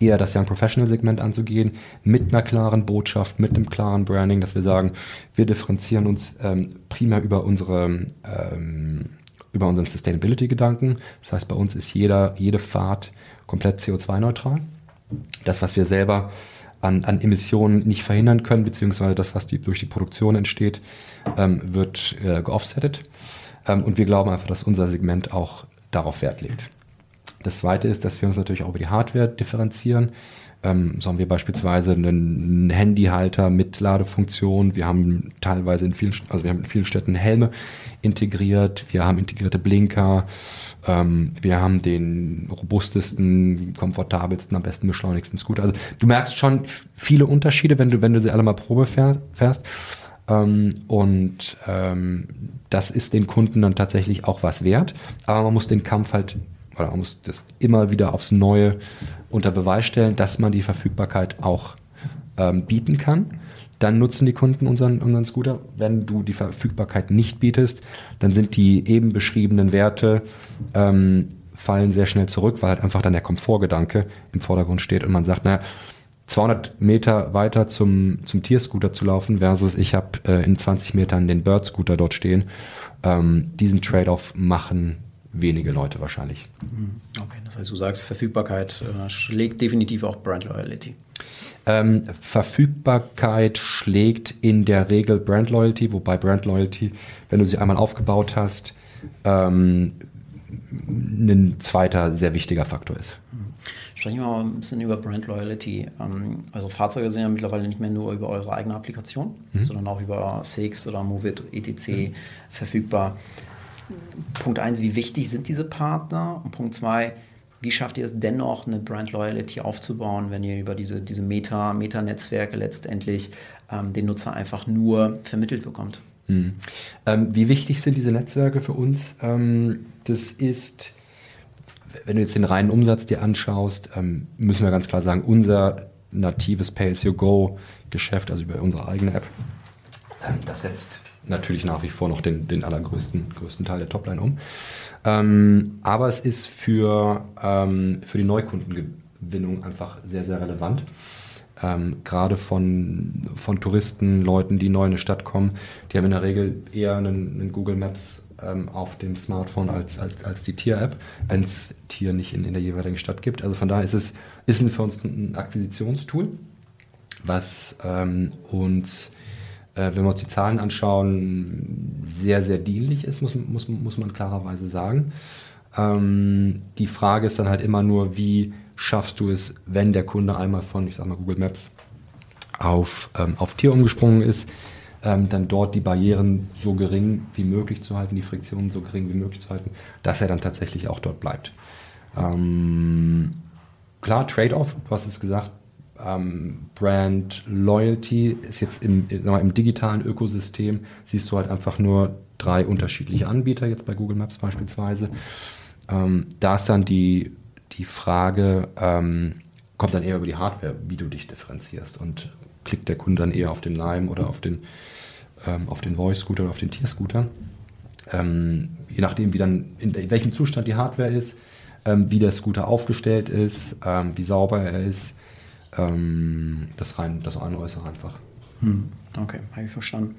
eher das Young Professional Segment anzugehen, mit einer klaren Botschaft, mit einem klaren Branding, dass wir sagen, wir differenzieren uns ähm, primär über unsere ähm, über unseren Sustainability-Gedanken. Das heißt, bei uns ist jeder, jede Fahrt komplett CO2-neutral. Das, was wir selber an, an, Emissionen nicht verhindern können, beziehungsweise das, was die, durch die Produktion entsteht, ähm, wird äh, geoffsettet. Ähm, und wir glauben einfach, dass unser Segment auch darauf Wert legt. Das zweite ist, dass wir uns natürlich auch über die Hardware differenzieren. Ähm, so haben wir beispielsweise einen Handyhalter mit Ladefunktion. Wir haben teilweise in vielen, also wir haben in vielen Städten Helme integriert. Wir haben integrierte Blinker. Ähm, wir haben den robustesten, komfortabelsten, am besten beschleunigsten Scooter. Also du merkst schon viele Unterschiede, wenn du, wenn du sie alle mal Probe fährst. Ähm, und ähm, das ist den Kunden dann tatsächlich auch was wert. Aber man muss den Kampf halt oder man muss das immer wieder aufs Neue unter Beweis stellen, dass man die Verfügbarkeit auch ähm, bieten kann. Dann nutzen die Kunden unseren, unseren Scooter. Wenn du die Verfügbarkeit nicht bietest, dann sind die eben beschriebenen Werte ähm, fallen sehr schnell zurück, weil halt einfach dann der Komfortgedanke im Vordergrund steht und man sagt, naja, 200 Meter weiter zum, zum Tierscooter zu laufen versus ich habe äh, in 20 Metern den Bird-Scooter dort stehen. Ähm, diesen Trade-off machen wenige Leute wahrscheinlich. Mhm. Okay, das heißt, du sagst, Verfügbarkeit äh, schlägt definitiv auch Brand Loyalty. Ähm, Verfügbarkeit schlägt in der Regel Brand Loyalty, wobei Brand Loyalty, wenn du sie einmal aufgebaut hast, ähm, ein zweiter sehr wichtiger Faktor ist. Mhm. Sprechen wir mal ein bisschen über Brand Loyalty. Ähm, also Fahrzeuge sind ja mittlerweile nicht mehr nur über eure eigene Applikation, mhm. sondern auch über Six oder Movit, etc. Mhm. verfügbar. Punkt eins, wie wichtig sind diese Partner? Und Punkt zwei, wie schafft ihr es dennoch, eine Brand Loyalty aufzubauen, wenn ihr über diese, diese Meta, Meta-Netzwerke letztendlich ähm, den Nutzer einfach nur vermittelt bekommt? Hm. Ähm, wie wichtig sind diese Netzwerke für uns? Ähm, das ist, wenn du jetzt den reinen Umsatz dir anschaust, ähm, müssen wir ganz klar sagen, unser natives Pay-as-you-go-Geschäft, also über unsere eigene App, ähm, das setzt natürlich nach wie vor noch den, den allergrößten größten Teil der Topline um. Ähm, aber es ist für, ähm, für die Neukundengewinnung einfach sehr, sehr relevant. Ähm, Gerade von, von Touristen, Leuten, die neu in eine Stadt kommen, die haben in der Regel eher einen, einen Google Maps ähm, auf dem Smartphone als, als, als die Tier-App, wenn es Tier nicht in, in der jeweiligen Stadt gibt. Also von daher ist es ist für uns ein Akquisitionstool, was ähm, uns äh, wenn wir uns die Zahlen anschauen, sehr, sehr dienlich ist, muss, muss, muss man klarerweise sagen. Ähm, die Frage ist dann halt immer nur, wie schaffst du es, wenn der Kunde einmal von, ich sag mal, Google Maps auf, ähm, auf Tier umgesprungen ist, ähm, dann dort die Barrieren so gering wie möglich zu halten, die Friktionen so gering wie möglich zu halten, dass er dann tatsächlich auch dort bleibt. Ähm, klar, Trade-off, du hast es gesagt, ähm, Brand Loyalty ist jetzt im, im digitalen Ökosystem, siehst du halt einfach nur drei unterschiedliche Anbieter, jetzt bei Google Maps beispielsweise. Ähm, da ist dann die, die Frage, ähm, kommt dann eher über die Hardware, wie du dich differenzierst. Und klickt der Kunde dann eher auf den Lime oder auf den, ähm, auf den Voice-Scooter oder auf den Tier-Scooter. Ähm, je nachdem, wie dann, in welchem Zustand die Hardware ist, ähm, wie der Scooter aufgestellt ist, wie sauber er ist, ähm, das rein, das Einäußere einfach. Hm. Okay, habe ich verstanden.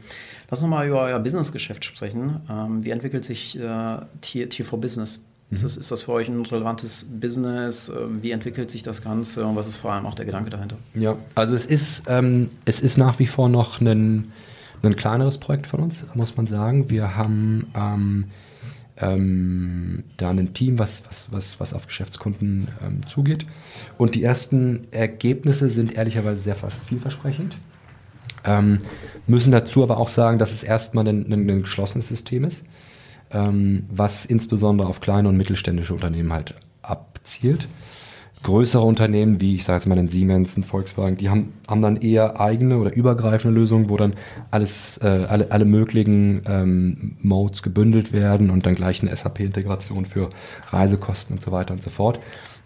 Lass uns mal über euer Businessgeschäft sprechen. Ähm, wie entwickelt sich äh, Tier, Tier for Business? Ist, das, ist das für euch ein relevantes Business? Ähm, wie entwickelt sich das Ganze und was ist vor allem auch der Gedanke dahinter? Ja, also es ist, ähm, es ist nach wie vor noch ein, ein kleineres Projekt von uns, muss man sagen. Wir haben ähm, ähm, da ein Team, was, was, was, was auf Geschäftskunden ähm, zugeht. Und die ersten Ergebnisse sind ehrlicherweise sehr vielversprechend. Ähm, müssen dazu aber auch sagen, dass es erstmal ein, ein, ein geschlossenes System ist ähm, was insbesondere auf kleine und mittelständische Unternehmen halt abzielt. Größere Unternehmen, wie ich sage jetzt mal den Siemens, ein Volkswagen, die haben, haben dann eher eigene oder übergreifende Lösungen, wo dann alles, äh, alle, alle möglichen ähm, Modes gebündelt werden und dann gleich eine SAP-Integration für Reisekosten und so weiter und so fort.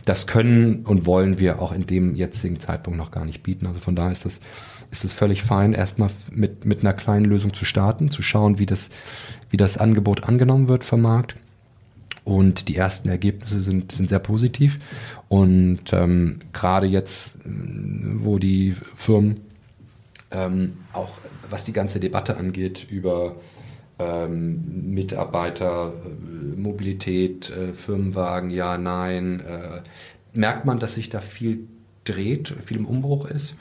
Das können und wollen wir auch in dem jetzigen Zeitpunkt noch gar nicht bieten. Also von daher ist es ist es völlig fein, erstmal mit, mit einer kleinen Lösung zu starten, zu schauen, wie das, wie das Angebot angenommen wird vom Markt. Und die ersten Ergebnisse sind, sind sehr positiv. Und ähm, gerade jetzt, wo die Firmen ähm, auch, was die ganze Debatte angeht, über ähm, Mitarbeiter, äh, Mobilität, äh, Firmenwagen, ja, nein, äh, merkt man, dass sich da viel dreht, viel im Umbruch ist.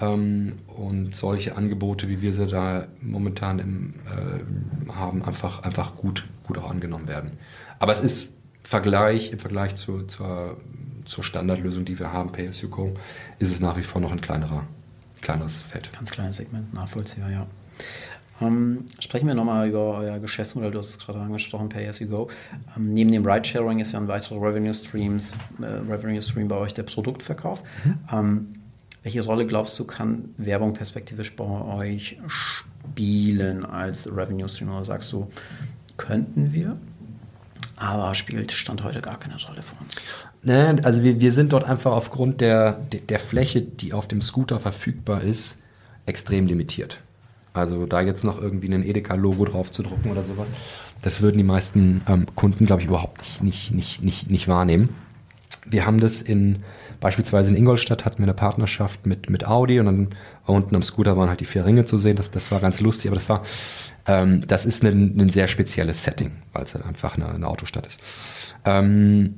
Ähm, und solche Angebote, wie wir sie da momentan im, äh, haben, einfach, einfach gut, gut auch angenommen werden. Aber es ist Vergleich, im Vergleich zu, zur, zur Standardlösung, die wir haben, Pay-as-you-go, ist es nach wie vor noch ein kleinerer, kleineres Feld. Ganz kleines Segment, nachvollziehbar, ja. Ähm, sprechen wir nochmal über euer Geschäftsmodell, du hast es gerade angesprochen, Pay-as-you-go. Ähm, neben dem Ridesharing ist ja ein weiterer Revenue, Streams, äh, Revenue Stream bei euch der Produktverkauf. Mhm. Ähm, welche Rolle glaubst du, kann Werbung perspektivisch bei euch spielen als Revenue Stream? Oder sagst du, könnten wir, aber spielt Stand heute gar keine Rolle für uns? Nein, also wir, wir sind dort einfach aufgrund der, der, Fläche, die auf dem Scooter verfügbar ist, extrem limitiert. Also da jetzt noch irgendwie ein Edeka-Logo drauf zu drucken oder sowas, das würden die meisten ähm, Kunden, glaube ich, überhaupt nicht, nicht, nicht, nicht, nicht wahrnehmen. Wir haben das in Beispielsweise in Ingolstadt hatten wir eine Partnerschaft mit, mit Audi und dann unten am Scooter waren halt die vier Ringe zu sehen. Das, das war ganz lustig, aber das war, ähm, das ist ein, ein sehr spezielles Setting, weil es halt einfach eine, eine Autostadt ist. Ähm,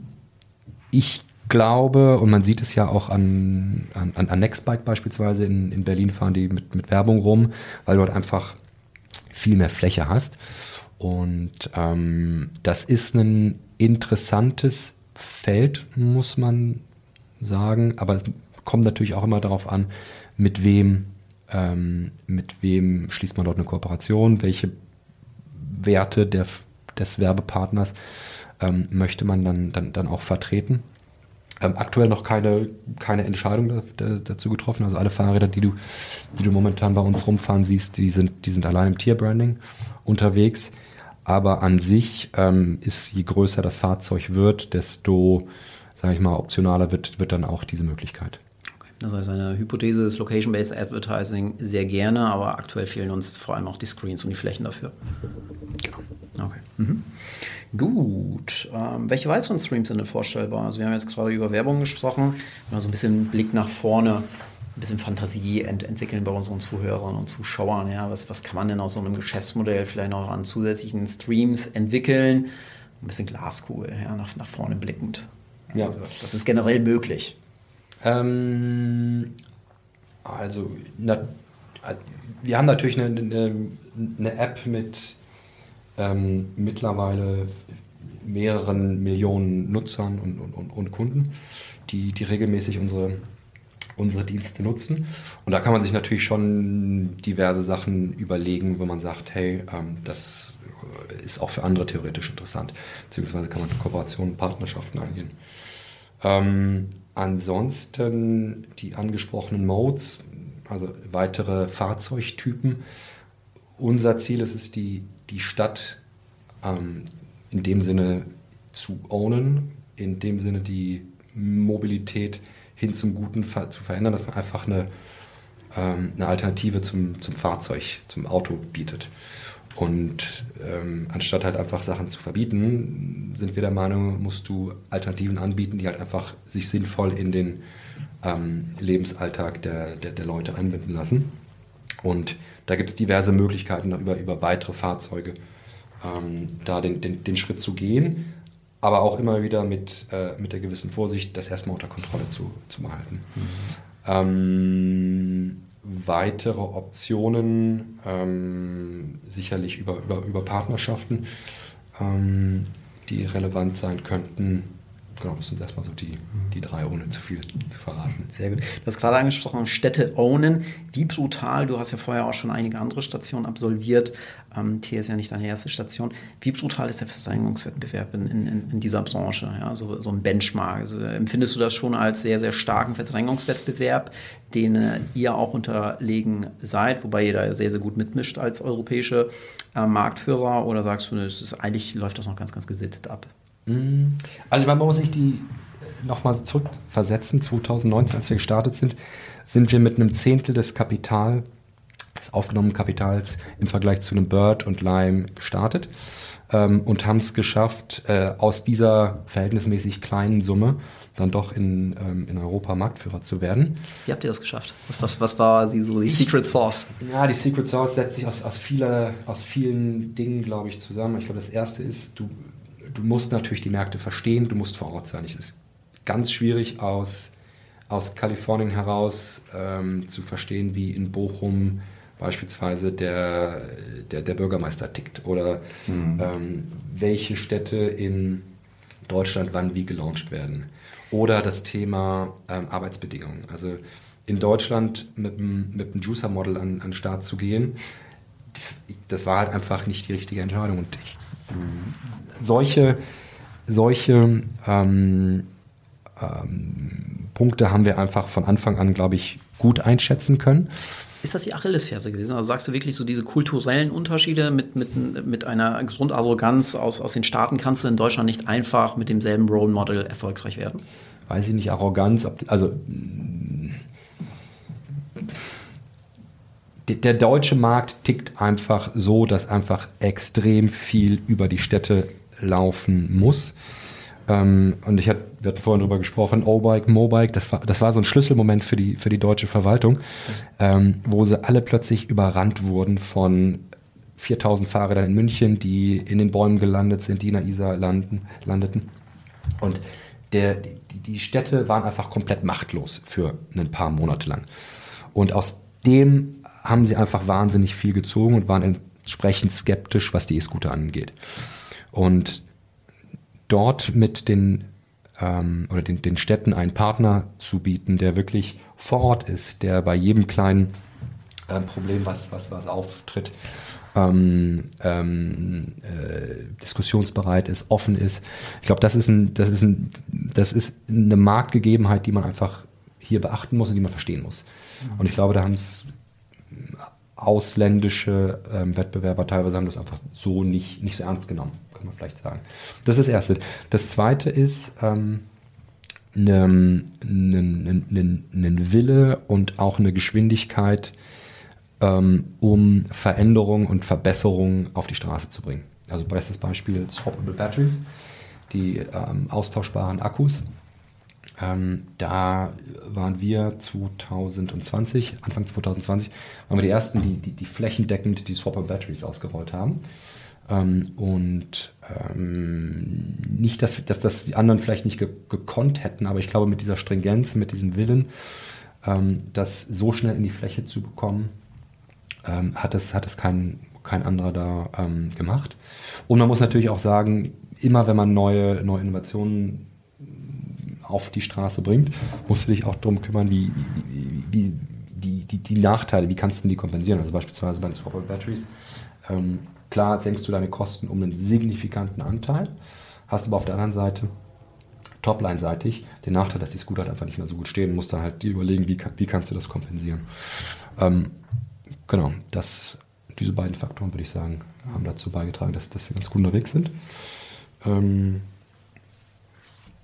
ich glaube, und man sieht es ja auch an, an, an Nextbike beispielsweise, in, in Berlin fahren die mit, mit Werbung rum, weil du halt einfach viel mehr Fläche hast. Und ähm, das ist ein interessantes Feld, muss man sagen, aber es kommt natürlich auch immer darauf an, mit wem, ähm, mit wem schließt man dort eine Kooperation, welche Werte der, des Werbepartners ähm, möchte man dann, dann, dann auch vertreten. Ähm, aktuell noch keine, keine Entscheidung da, da, dazu getroffen. Also alle Fahrräder, die du, die du momentan bei uns rumfahren siehst, die sind, die sind allein im Tierbranding unterwegs. Aber an sich ähm, ist, je größer das Fahrzeug wird, desto sage ich mal, optionaler wird, wird dann auch diese Möglichkeit. Das heißt, eine Hypothese ist Location-Based Advertising sehr gerne, aber aktuell fehlen uns vor allem auch die Screens und die Flächen dafür. Genau. Okay. Mhm. Gut. Ähm, welche weiteren Streams sind denn vorstellbar? Also wir haben jetzt gerade über Werbung gesprochen, mal so ein bisschen Blick nach vorne, ein bisschen Fantasie ent entwickeln bei unseren Zuhörern und Zuschauern. Ja, was, was kann man denn aus so einem Geschäftsmodell vielleicht noch an zusätzlichen Streams entwickeln? Ein bisschen Glaskugel, ja, nach, nach vorne blickend. Ja. Also das ist generell möglich. Ähm, also, na, wir haben natürlich eine, eine, eine App mit ähm, mittlerweile mehreren Millionen Nutzern und, und, und, Kunden, die, die regelmäßig unsere, unsere Dienste nutzen. Und da kann man sich natürlich schon diverse Sachen überlegen, wo man sagt, hey, ähm, das ist auch für andere theoretisch interessant. Beziehungsweise kann man Kooperationen, Partnerschaften eingehen. Ähm, ansonsten die angesprochenen Modes, also weitere Fahrzeugtypen. Unser Ziel ist es, die, die Stadt ähm, in dem Sinne zu ownen, in dem Sinne die Mobilität hin zum Guten zu verändern, dass man einfach eine, ähm, eine Alternative zum, zum Fahrzeug, zum Auto bietet. Und ähm, anstatt halt einfach Sachen zu verbieten, sind wir der Meinung, musst du Alternativen anbieten, die halt einfach sich sinnvoll in den ähm, Lebensalltag der, der, der, Leute einbinden lassen. Und da gibt es diverse Möglichkeiten, über, über weitere Fahrzeuge ähm, da den, den, den Schritt zu gehen, aber auch immer wieder mit, äh, mit der gewissen Vorsicht, das erstmal unter Kontrolle zu, zu behalten. Mhm. Weitere Optionen, ähm, sicherlich über, über, über Partnerschaften, ähm, die relevant sein könnten. Genau, das sind erstmal so die, die drei, ohne zu viel zu verraten. Sehr gut. Du hast gerade angesprochen, Städte ownen. Wie brutal, du hast ja vorher auch schon einige andere Stationen absolviert. Ähm, TIer ist ja nicht deine erste Station. Wie brutal ist der Verdrängungswettbewerb in, in, in dieser Branche? Ja, so, so ein Benchmark. Also, empfindest du das schon als sehr, sehr starken Verdrängungswettbewerb, den äh, ihr auch unterlegen seid, wobei ihr da sehr, sehr gut mitmischt als europäische äh, Marktführer? Oder sagst du, es ist, eigentlich läuft das noch ganz, ganz gesittet ab? Mm. Also man muss sich die nochmal zurückversetzen. 2019, als wir gestartet sind, sind wir mit einem Zehntel des Kapital, des aufgenommenen Kapitals im Vergleich zu einem Bird und Lime gestartet ähm, und haben es geschafft, äh, aus dieser verhältnismäßig kleinen Summe dann doch in, ähm, in Europa Marktführer zu werden. Wie habt ihr das geschafft? Was, was, was war die, so die Secret Sauce? Ja, die Secret Sauce setzt sich aus, aus, vieler, aus vielen Dingen, glaube ich, zusammen. Ich glaube, das erste ist, du du musst natürlich die Märkte verstehen, du musst vor Ort sein. Es ist ganz schwierig aus, aus Kalifornien heraus ähm, zu verstehen, wie in Bochum beispielsweise der, der, der Bürgermeister tickt oder mhm. ähm, welche Städte in Deutschland wann wie gelauncht werden. Oder das Thema ähm, Arbeitsbedingungen. Also in Deutschland mit dem, mit dem Juicer-Model an, an den Start zu gehen, das, das, war halt einfach nicht die richtige Entscheidung. Und ich solche, solche ähm, ähm, Punkte haben wir einfach von Anfang an, glaube ich, gut einschätzen können. Ist das die Achillesferse gewesen? Also sagst du wirklich so diese kulturellen Unterschiede mit, mit, mit einer Grundarroganz aus, aus den Staaten kannst du in Deutschland nicht einfach mit demselben Role Model erfolgreich werden? Weiß ich nicht, Arroganz, also der deutsche Markt tickt einfach so, dass einfach extrem viel über die Städte laufen muss. Ähm, und ich hatte, wir hatten vorhin darüber gesprochen, O-Bike, Mobike, das war, das war so ein Schlüsselmoment für die, für die deutsche Verwaltung, ähm, wo sie alle plötzlich überrannt wurden von 4000 Fahrrädern in München, die in den Bäumen gelandet sind, die in der Isar landen, landeten. Und der, die, die Städte waren einfach komplett machtlos für ein paar Monate lang. Und aus dem haben sie einfach wahnsinnig viel gezogen und waren entsprechend skeptisch, was die E-Scooter angeht. Und dort mit den ähm, oder den, den Städten einen Partner zu bieten, der wirklich vor Ort ist, der bei jedem kleinen äh, Problem, was, was, was auftritt, ähm, ähm, äh, diskussionsbereit ist, offen ist. Ich glaube, das ist ein, das ist ein, das ist eine Marktgegebenheit, die man einfach hier beachten muss und die man verstehen muss. Und ich glaube, da haben es ausländische ähm, Wettbewerber teilweise haben das einfach so nicht, nicht so ernst genommen, kann man vielleicht sagen. Das ist das Erste. Das Zweite ist ähm, ein Wille und auch eine Geschwindigkeit, ähm, um Veränderungen und Verbesserungen auf die Straße zu bringen. Also bestes Beispiel Swappable Batteries, die ähm, austauschbaren Akkus. Ähm, da waren wir 2020, Anfang 2020, waren wir die ersten, die, die, die flächendeckend die Swapper Batteries ausgerollt haben. Ähm, und ähm, nicht, dass, dass das die anderen vielleicht nicht ge gekonnt hätten, aber ich glaube, mit dieser Stringenz, mit diesem Willen, ähm, das so schnell in die Fläche zu bekommen, ähm, hat es, hat es kein, kein anderer da ähm, gemacht. Und man muss natürlich auch sagen, immer wenn man neue, neue Innovationen auf die Straße bringt, musst du dich auch darum kümmern, wie, wie, wie die, die, die, Nachteile, wie kannst du die kompensieren? Also beispielsweise bei den Swappable Batteries. Ähm, klar senkst du deine Kosten um einen signifikanten Anteil, hast aber auf der anderen Seite Topline-seitig den Nachteil, dass die Scooter halt einfach nicht mehr so gut stehen, musst dann halt überlegen, wie, wie kannst du das kompensieren. Ähm, genau, das, diese beiden Faktoren, würde ich sagen, haben dazu beigetragen, dass, dass wir ganz gut unterwegs sind. Ähm,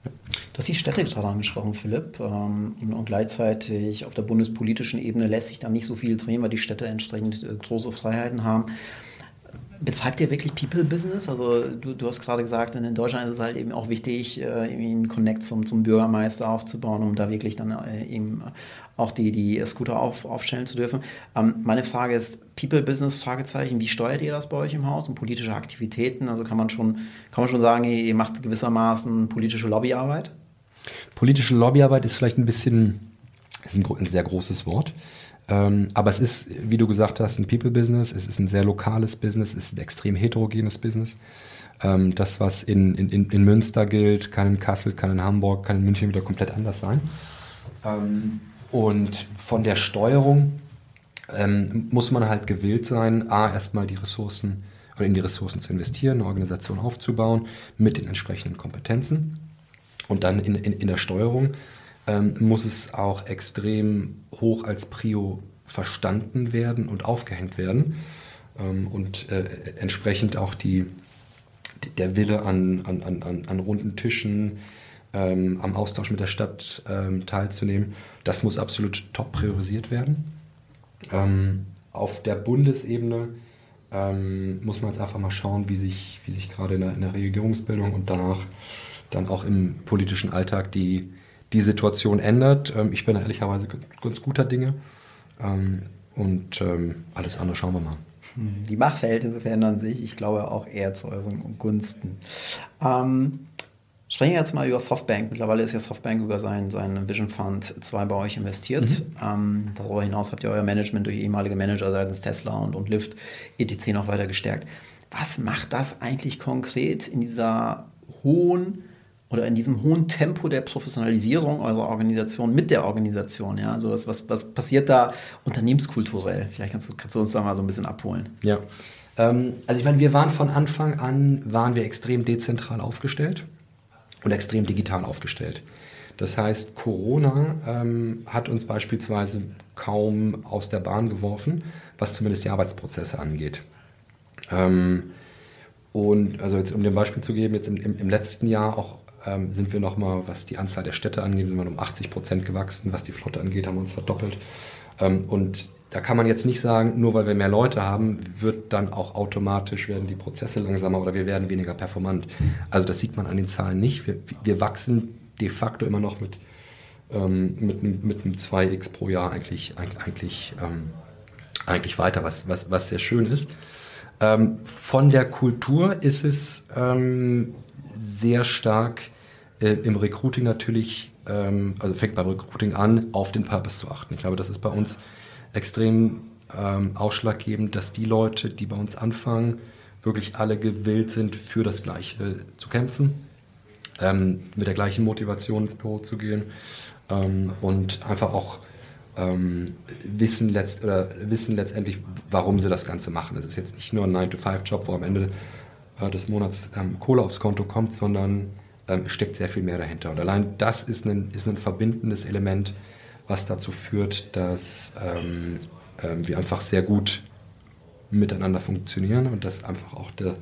Du hast die Städte gerade angesprochen, Philipp. Ähm, und gleichzeitig auf der bundespolitischen Ebene lässt sich da nicht so viel drehen, weil die Städte entsprechend äh, große Freiheiten haben. Betreibt ihr wirklich People-Business? Also du, du hast gerade gesagt, in Deutschland ist es halt eben auch wichtig, äh, irgendwie einen Connect zum, zum Bürgermeister aufzubauen, um da wirklich dann äh, eben auch die, die Scooter auf, aufstellen zu dürfen. Ähm, meine Frage ist, People-Business, Fragezeichen, wie steuert ihr das bei euch im Haus und politische Aktivitäten? Also kann man schon, kann man schon sagen, ihr macht gewissermaßen politische Lobbyarbeit? Politische Lobbyarbeit ist vielleicht ein bisschen, ist ein, ein sehr großes Wort. Ähm, aber es ist, wie du gesagt hast, ein People-Business, es ist ein sehr lokales Business, es ist ein extrem heterogenes Business. Ähm, das, was in, in, in Münster gilt, kann in Kassel, kann in Hamburg, kann in München wieder komplett anders sein. Ähm, und von der Steuerung ähm, muss man halt gewillt sein, A, erstmal die Ressourcen oder in die Ressourcen zu investieren, eine Organisation aufzubauen mit den entsprechenden Kompetenzen. Und dann in, in, in der Steuerung ähm, muss es auch extrem hoch als Prio verstanden werden und aufgehängt werden. Ähm, und äh, entsprechend auch die, der Wille an, an, an, an runden Tischen, ähm, am Austausch mit der Stadt ähm, teilzunehmen, das muss absolut top priorisiert werden. Ähm, auf der Bundesebene ähm, muss man jetzt einfach mal schauen, wie sich, wie sich gerade in der, in der Regierungsbildung und danach dann auch im politischen Alltag die, die Situation ändert. Ähm, ich bin da ehrlicherweise ganz guter Dinge. Ähm, und ähm, alles andere schauen wir mal. Die Machtverhältnisse verändern sich, ich glaube auch eher zu euren Gunsten. Ähm, sprechen wir jetzt mal über Softbank. Mittlerweile ist ja Softbank über seinen, seinen Vision Fund 2 bei euch investiert. Mhm. Ähm, darüber hinaus habt ihr euer Management durch ehemalige Manager seitens Tesla und, und Lyft etc. noch weiter gestärkt. Was macht das eigentlich konkret in dieser hohen oder in diesem hohen Tempo der Professionalisierung eurer Organisation mit der Organisation? Ja? Also was, was, was passiert da unternehmenskulturell? Vielleicht kannst du, kannst du uns da mal so ein bisschen abholen. Ja, ähm, also ich meine, wir waren von Anfang an, waren wir extrem dezentral aufgestellt und extrem digital aufgestellt. Das heißt, Corona ähm, hat uns beispielsweise kaum aus der Bahn geworfen, was zumindest die Arbeitsprozesse angeht. Ähm, und also jetzt, um dem Beispiel zu geben, jetzt im, im, im letzten Jahr auch ähm, sind wir nochmal, was die Anzahl der Städte angeht, sind wir um 80 Prozent gewachsen. Was die Flotte angeht, haben wir uns verdoppelt. Ähm, und da kann man jetzt nicht sagen, nur weil wir mehr Leute haben, wird dann auch automatisch werden die Prozesse langsamer oder wir werden weniger performant. Also das sieht man an den Zahlen nicht. Wir, wir wachsen de facto immer noch mit, ähm, mit, mit einem 2x pro Jahr eigentlich, eigentlich, ähm, eigentlich weiter, was, was, was sehr schön ist. Ähm, von der Kultur ist es ähm, sehr stark äh, im Recruiting natürlich, ähm, also fängt beim Recruiting an, auf den Purpose zu achten. Ich glaube, das ist bei uns extrem ähm, ausschlaggebend, dass die Leute, die bei uns anfangen, wirklich alle gewillt sind, für das Gleiche zu kämpfen, ähm, mit der gleichen Motivation ins Büro zu gehen ähm, und einfach auch ähm, wissen, letzt, oder wissen letztendlich, warum sie das Ganze machen. Es ist jetzt nicht nur ein 9-to-5-Job, wo am Ende äh, des Monats ähm, Kohle aufs Konto kommt, sondern ähm, steckt sehr viel mehr dahinter. Und allein das ist ein, ist ein verbindendes Element, was dazu führt, dass ähm, ähm, wir einfach sehr gut miteinander funktionieren und dass einfach auch der,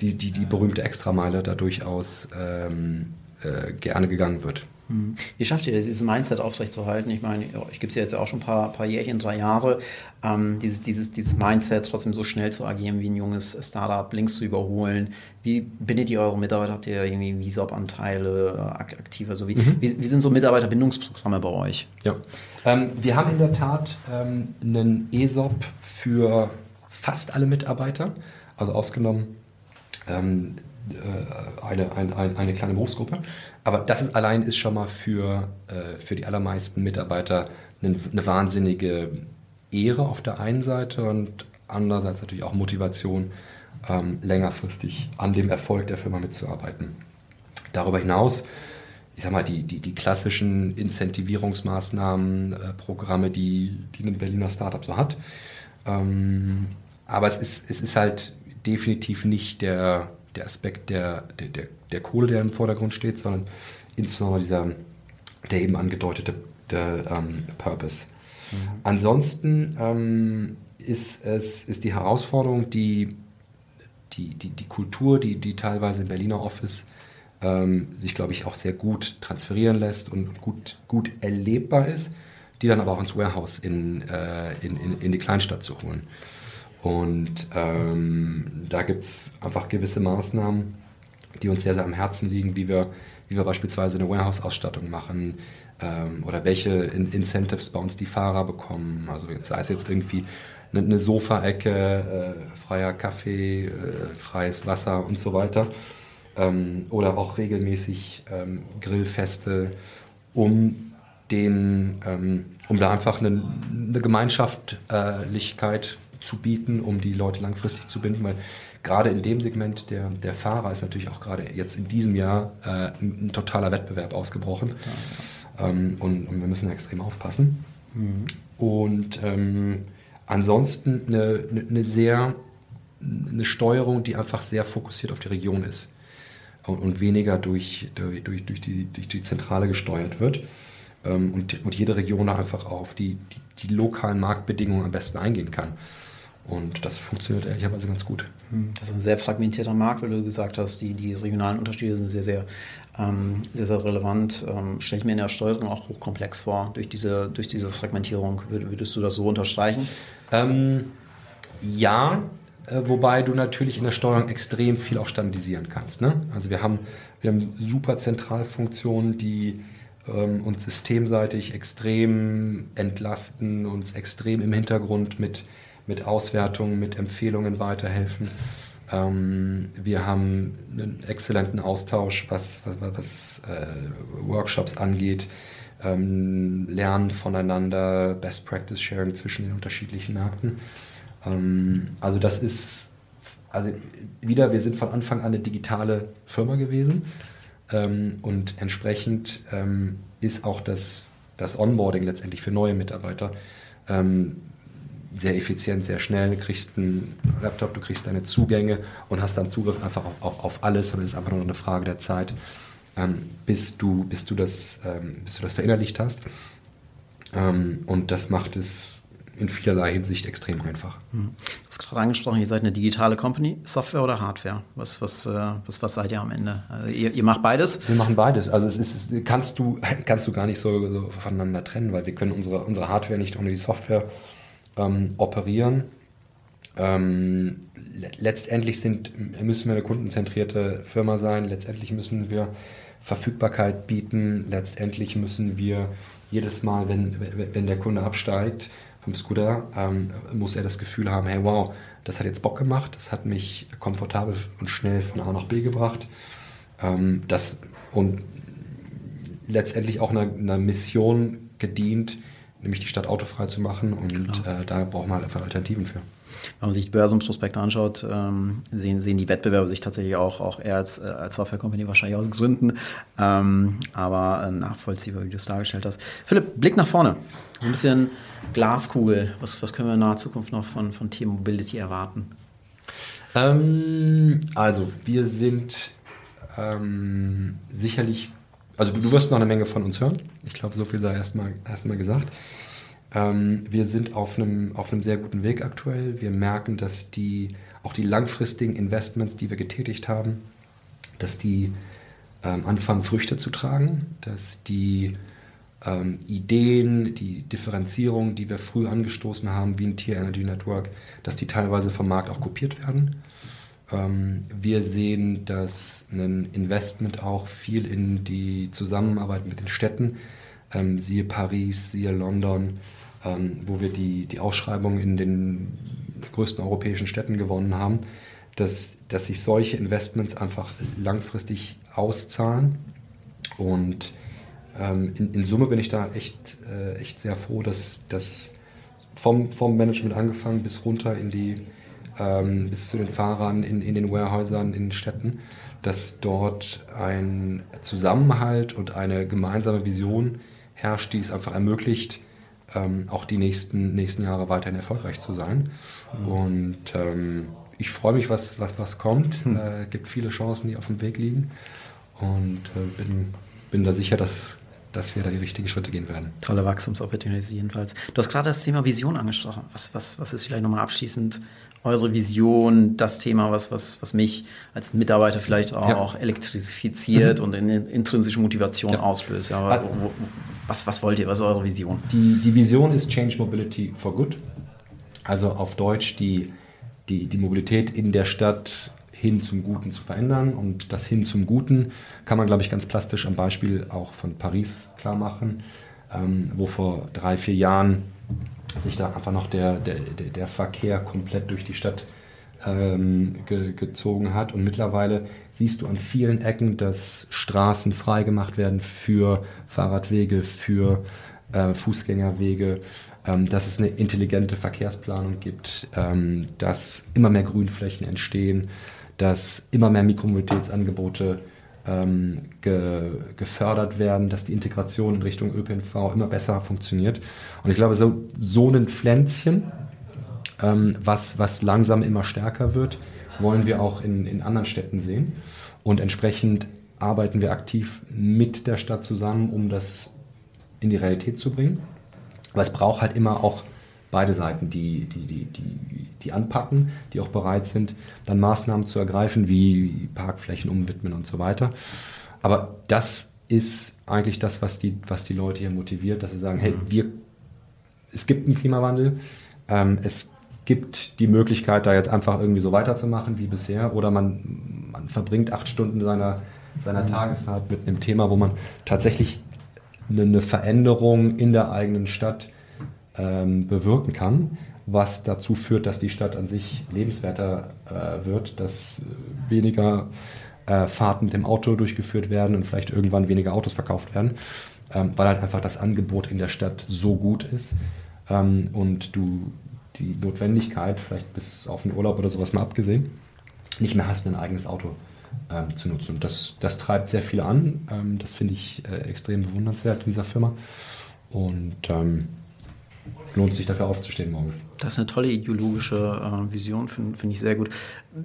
die, die, die berühmte Extrameile da durchaus ähm, äh, gerne gegangen wird. Wie schafft ihr das, dieses Mindset aufrechtzuerhalten? Ich meine, ich gebe es ja jetzt auch schon ein paar, paar Jährchen, drei Jahre. Ähm, dieses, dieses, dieses Mindset, trotzdem so schnell zu agieren wie ein junges Startup, links zu überholen. Wie bindet ihr eure Mitarbeiter? Habt ihr irgendwie VISOP-Anteile äh, aktiv? Also wie, mhm. wie, wie, sind so Mitarbeiterbindungsprogramme bei euch? Ja, ähm, wir haben in der Tat ähm, einen ESOP für fast alle Mitarbeiter, also ausgenommen äh, eine, eine, eine kleine Berufsgruppe. Aber das ist allein ist schon mal für, äh, für die allermeisten Mitarbeiter eine, eine wahnsinnige Ehre auf der einen Seite und andererseits natürlich auch Motivation, ähm, längerfristig an dem Erfolg der Firma mitzuarbeiten. Darüber hinaus ich sag mal, die, die, die klassischen Incentivierungsmaßnahmen, äh, Programme, die, die ein Berliner Startup so hat. Ähm, aber es ist, es ist halt definitiv nicht der, der Aspekt der, der, der, der Kohle, der im Vordergrund steht, sondern insbesondere dieser, der eben angedeutete der, ähm, Purpose. Mhm. Ansonsten ähm, ist es ist die Herausforderung, die, die, die, die Kultur, die, die teilweise im Berliner Office ähm, sich, glaube ich, auch sehr gut transferieren lässt und gut, gut erlebbar ist, die dann aber auch ins Warehouse in, äh, in, in, in die Kleinstadt zu holen. Und ähm, da gibt es einfach gewisse Maßnahmen, die uns sehr, sehr am Herzen liegen, wie wir, wie wir beispielsweise eine Warehouse-Ausstattung machen ähm, oder welche in Incentives bei uns die Fahrer bekommen. Also sei es jetzt irgendwie eine, Sofaecke, äh, freier Kaffee, äh, freies Wasser und so weiter. Ähm, oder auch regelmäßig ähm, Grillfeste, um den, ähm, um da einfach eine, eine Gemeinschaftlichkeit zu bieten, um die Leute langfristig zu binden, weil gerade in dem Segment der, der Fahrer ist natürlich auch gerade jetzt in diesem Jahr äh, ein, totaler Wettbewerb ausgebrochen. Total, ja. ähm, und, und, wir müssen extrem aufpassen. Mhm. Und ähm, ansonsten eine, eine, eine, sehr eine Steuerung, die einfach sehr fokussiert auf die Region ist und, und weniger durch, durch, durch, die, durch die Zentrale gesteuert wird. Ähm, und, und jede Region einfach auf die, die, die lokalen Marktbedingungen am besten eingehen kann. Und das funktioniert ehrlicherweise ganz gut. Hm, das ist ein sehr fragmentierter Markt, weil du gesagt hast, die, die regionalen Unterschiede sind sehr, sehr, ähm, sehr, sehr relevant. Ähm, Stelle ich mir in der Steuerung auch hochkomplex vor, durch diese, durch diese Fragmentierung. Würdest du das so unterstreichen? Ähm, ja, äh, wobei du natürlich in der Steuerung extrem viel auch standardisieren kannst. Ne? Also wir haben, wir haben super Zentralfunktionen, die ähm, uns systemseitig extrem entlasten, uns extrem im Hintergrund mit mit Auswertungen, mit Empfehlungen weiterhelfen. Ähm, wir haben einen exzellenten Austausch, was, was, was äh, Workshops angeht, ähm, Lernen voneinander, Best Practice Sharing zwischen den unterschiedlichen Märkten. Ähm, also das ist, also wieder, wir sind von Anfang an eine digitale Firma gewesen ähm, und entsprechend ähm, ist auch das, das Onboarding letztendlich für neue Mitarbeiter ähm, sehr effizient, sehr schnell, du kriegst einen Laptop, du kriegst deine Zugänge und hast dann Zugriff einfach auf, auf, auf alles und es ist einfach nur eine Frage der Zeit, ähm, bis, du, bis, du das, ähm, bis du das verinnerlicht hast. Ähm, und das macht es in vielerlei Hinsicht extrem einfach. Mhm. Du hast gerade angesprochen, ihr seid eine digitale Company, Software oder Hardware? Was, was, äh, was, was seid ihr am Ende? Also ihr, ihr, macht beides? Wir machen beides. Also es ist, kannst, du, kannst du gar nicht so, so voneinander trennen, weil wir können unsere, unsere Hardware nicht ohne die Software ähm, operieren. Ähm, letztendlich sind, müssen wir eine kundenzentrierte Firma sein, letztendlich müssen wir Verfügbarkeit bieten, letztendlich müssen wir jedes Mal, wenn, wenn der Kunde absteigt vom Scooter, ähm, muss er das Gefühl haben, hey wow, das hat jetzt Bock gemacht, das hat mich komfortabel und schnell von A nach B gebracht. Ähm, das, und letztendlich auch einer, einer Mission gedient, nämlich die Stadt autofrei zu machen. Und äh, da braucht man halt einfach Alternativen für. Wenn man sich die Börsenprospekte anschaut, ähm, sehen, sehen die Wettbewerber sich tatsächlich auch, auch eher als, äh, als Software-Company wahrscheinlich aus Gründen. Ähm, aber äh, nachvollziehbar, wie du es dargestellt hast. Philipp, Blick nach vorne. Ein bisschen Glaskugel. Was, was können wir in naher Zukunft noch von, von T-Mobility erwarten? Ähm, also, wir sind ähm, sicherlich also du, du, wirst noch eine Menge von uns hören. Ich glaube, so viel sei erstmal erst gesagt. Ähm, wir sind auf einem, auf einem sehr guten Weg aktuell. Wir merken, dass die, auch die langfristigen Investments, die wir getätigt haben, dass die ähm, anfangen, Früchte zu tragen, dass die ähm, Ideen, die Differenzierung, die wir früh angestoßen haben, wie ein Tier Energy Network, dass die teilweise vom Markt auch kopiert werden. Ähm, wir sehen, dass ein Investment auch viel in die Zusammenarbeit mit den Städten, ähm, siehe Paris, siehe London, ähm, wo wir die, die Ausschreibung in den größten europäischen Städten gewonnen haben, dass, dass sich solche Investments einfach langfristig auszahlen. Und in, in, Summe bin ich da echt, äh, echt sehr froh, dass das vom, vom Management angefangen bis runter in die ähm, bis zu den Fahrern in, in den Warehäusern, in den Städten, dass dort ein Zusammenhalt und eine gemeinsame Vision herrscht, die es einfach ermöglicht, ähm, auch die nächsten, nächsten Jahre weiterhin erfolgreich zu sein. Mhm. Und ähm, ich freue mich, was, was, was kommt. Mhm. Äh, gibt viele Chancen, die auf dem Weg liegen. Und äh, bin, bin da sicher, dass, dass wir da die richtigen Schritte gehen werden. Tolle Wachstumsopportunity jedenfalls. Du hast gerade das Thema Vision angesprochen. Was, was, was ist vielleicht nochmal abschließend eure Vision, das Thema, was, was, was mich als Mitarbeiter vielleicht auch, ja. auch elektrifiziert mhm. und eine intrinsische Motivation ja. auslöst? Ja, also, wo, was, was wollt ihr? Was ist eure Vision? Die, die Vision ist Change Mobility for Good. Also auf Deutsch die, die, die Mobilität in der Stadt hin zum Guten zu verändern. Und das hin zum Guten kann man, glaube ich, ganz plastisch am Beispiel auch von Paris klar machen, ähm, wo vor drei, vier Jahren sich da einfach noch der, der, der Verkehr komplett durch die Stadt ähm, ge, gezogen hat. Und mittlerweile siehst du an vielen Ecken, dass Straßen freigemacht werden für Fahrradwege, für äh, Fußgängerwege, ähm, dass es eine intelligente Verkehrsplanung gibt, ähm, dass immer mehr Grünflächen entstehen, dass immer mehr Mikromobilitätsangebote ähm, ge, gefördert werden, dass die Integration in Richtung ÖPNV immer besser funktioniert. Und ich glaube, so, so ein Pflänzchen, ähm, was, was langsam immer stärker wird, wollen wir auch in, in anderen Städten sehen. Und entsprechend arbeiten wir aktiv mit der Stadt zusammen, um das in die Realität zu bringen. Aber es braucht halt immer auch beide Seiten, die, die, die, die, die anpacken, die auch bereit sind, dann Maßnahmen zu ergreifen, wie Parkflächen umwidmen und so weiter. Aber das ist eigentlich das, was die, was die Leute hier motiviert, dass sie sagen, hey, mhm. wir, es gibt einen Klimawandel, ähm, es gibt die Möglichkeit, da jetzt einfach irgendwie so weiterzumachen wie bisher, oder man, man verbringt acht Stunden seiner, seiner mhm. Tageszeit mit einem Thema, wo man tatsächlich eine, eine Veränderung in der eigenen Stadt ähm, bewirken kann, was dazu führt, dass die Stadt an sich lebenswerter äh, wird, dass weniger äh, Fahrten mit dem Auto durchgeführt werden und vielleicht irgendwann weniger Autos verkauft werden, ähm, weil halt einfach das Angebot in der Stadt so gut ist ähm, und du die Notwendigkeit, vielleicht bis auf den Urlaub oder sowas mal abgesehen, nicht mehr hast, ein eigenes Auto ähm, zu nutzen. Und das, das treibt sehr viel an. Ähm, das finde ich äh, extrem bewundernswert in dieser Firma. Und ähm, lohnt sich dafür aufzustehen morgens. Das ist eine tolle ideologische äh, Vision, finde find ich sehr gut.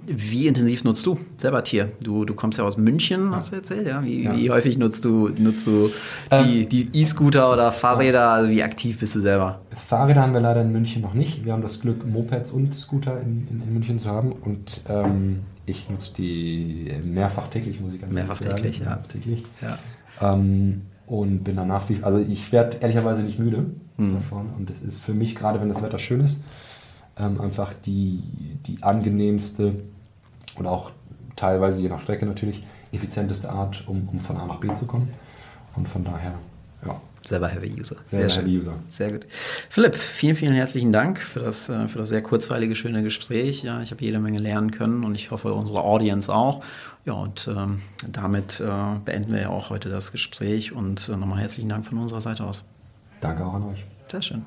Wie intensiv nutzt du selber Tier? Du, du kommst ja aus München, hast du erzählt, ja? Wie, ja. wie häufig nutzt du, nutzt du die, ähm, E-Scooter oder Fahrräder? Also wie aktiv bist du selber? Fahrräder haben wir leider in München noch nicht. Wir haben das Glück, Mopeds und Scooter in, in, in München zu haben. Und ähm, ich nutze die mehrfach täglich, muss ich ganz mehrfach täglich, sagen. Ja. täglich, ja. Ähm, und bin danach wie, also ich werde ehrlicherweise nicht müde mhm. davon. Und es ist für mich, gerade wenn das Wetter schön ist, ähm, einfach die, die angenehmste und auch teilweise je nach Strecke natürlich effizienteste Art, um, um von A nach B zu kommen. Und von daher, ja, Selber Heavy User. Sehr, sehr Heavy User. Sehr gut. Philipp, vielen, vielen herzlichen Dank für das, äh, für das sehr kurzweilige, schöne Gespräch. Ja, ich habe jede Menge lernen können und ich hoffe, unsere Audience auch. Ja, und ähm, damit äh, beenden wir ja auch heute das Gespräch und äh, nochmal herzlichen Dank von unserer Seite aus. Danke auch an euch. Sehr schön.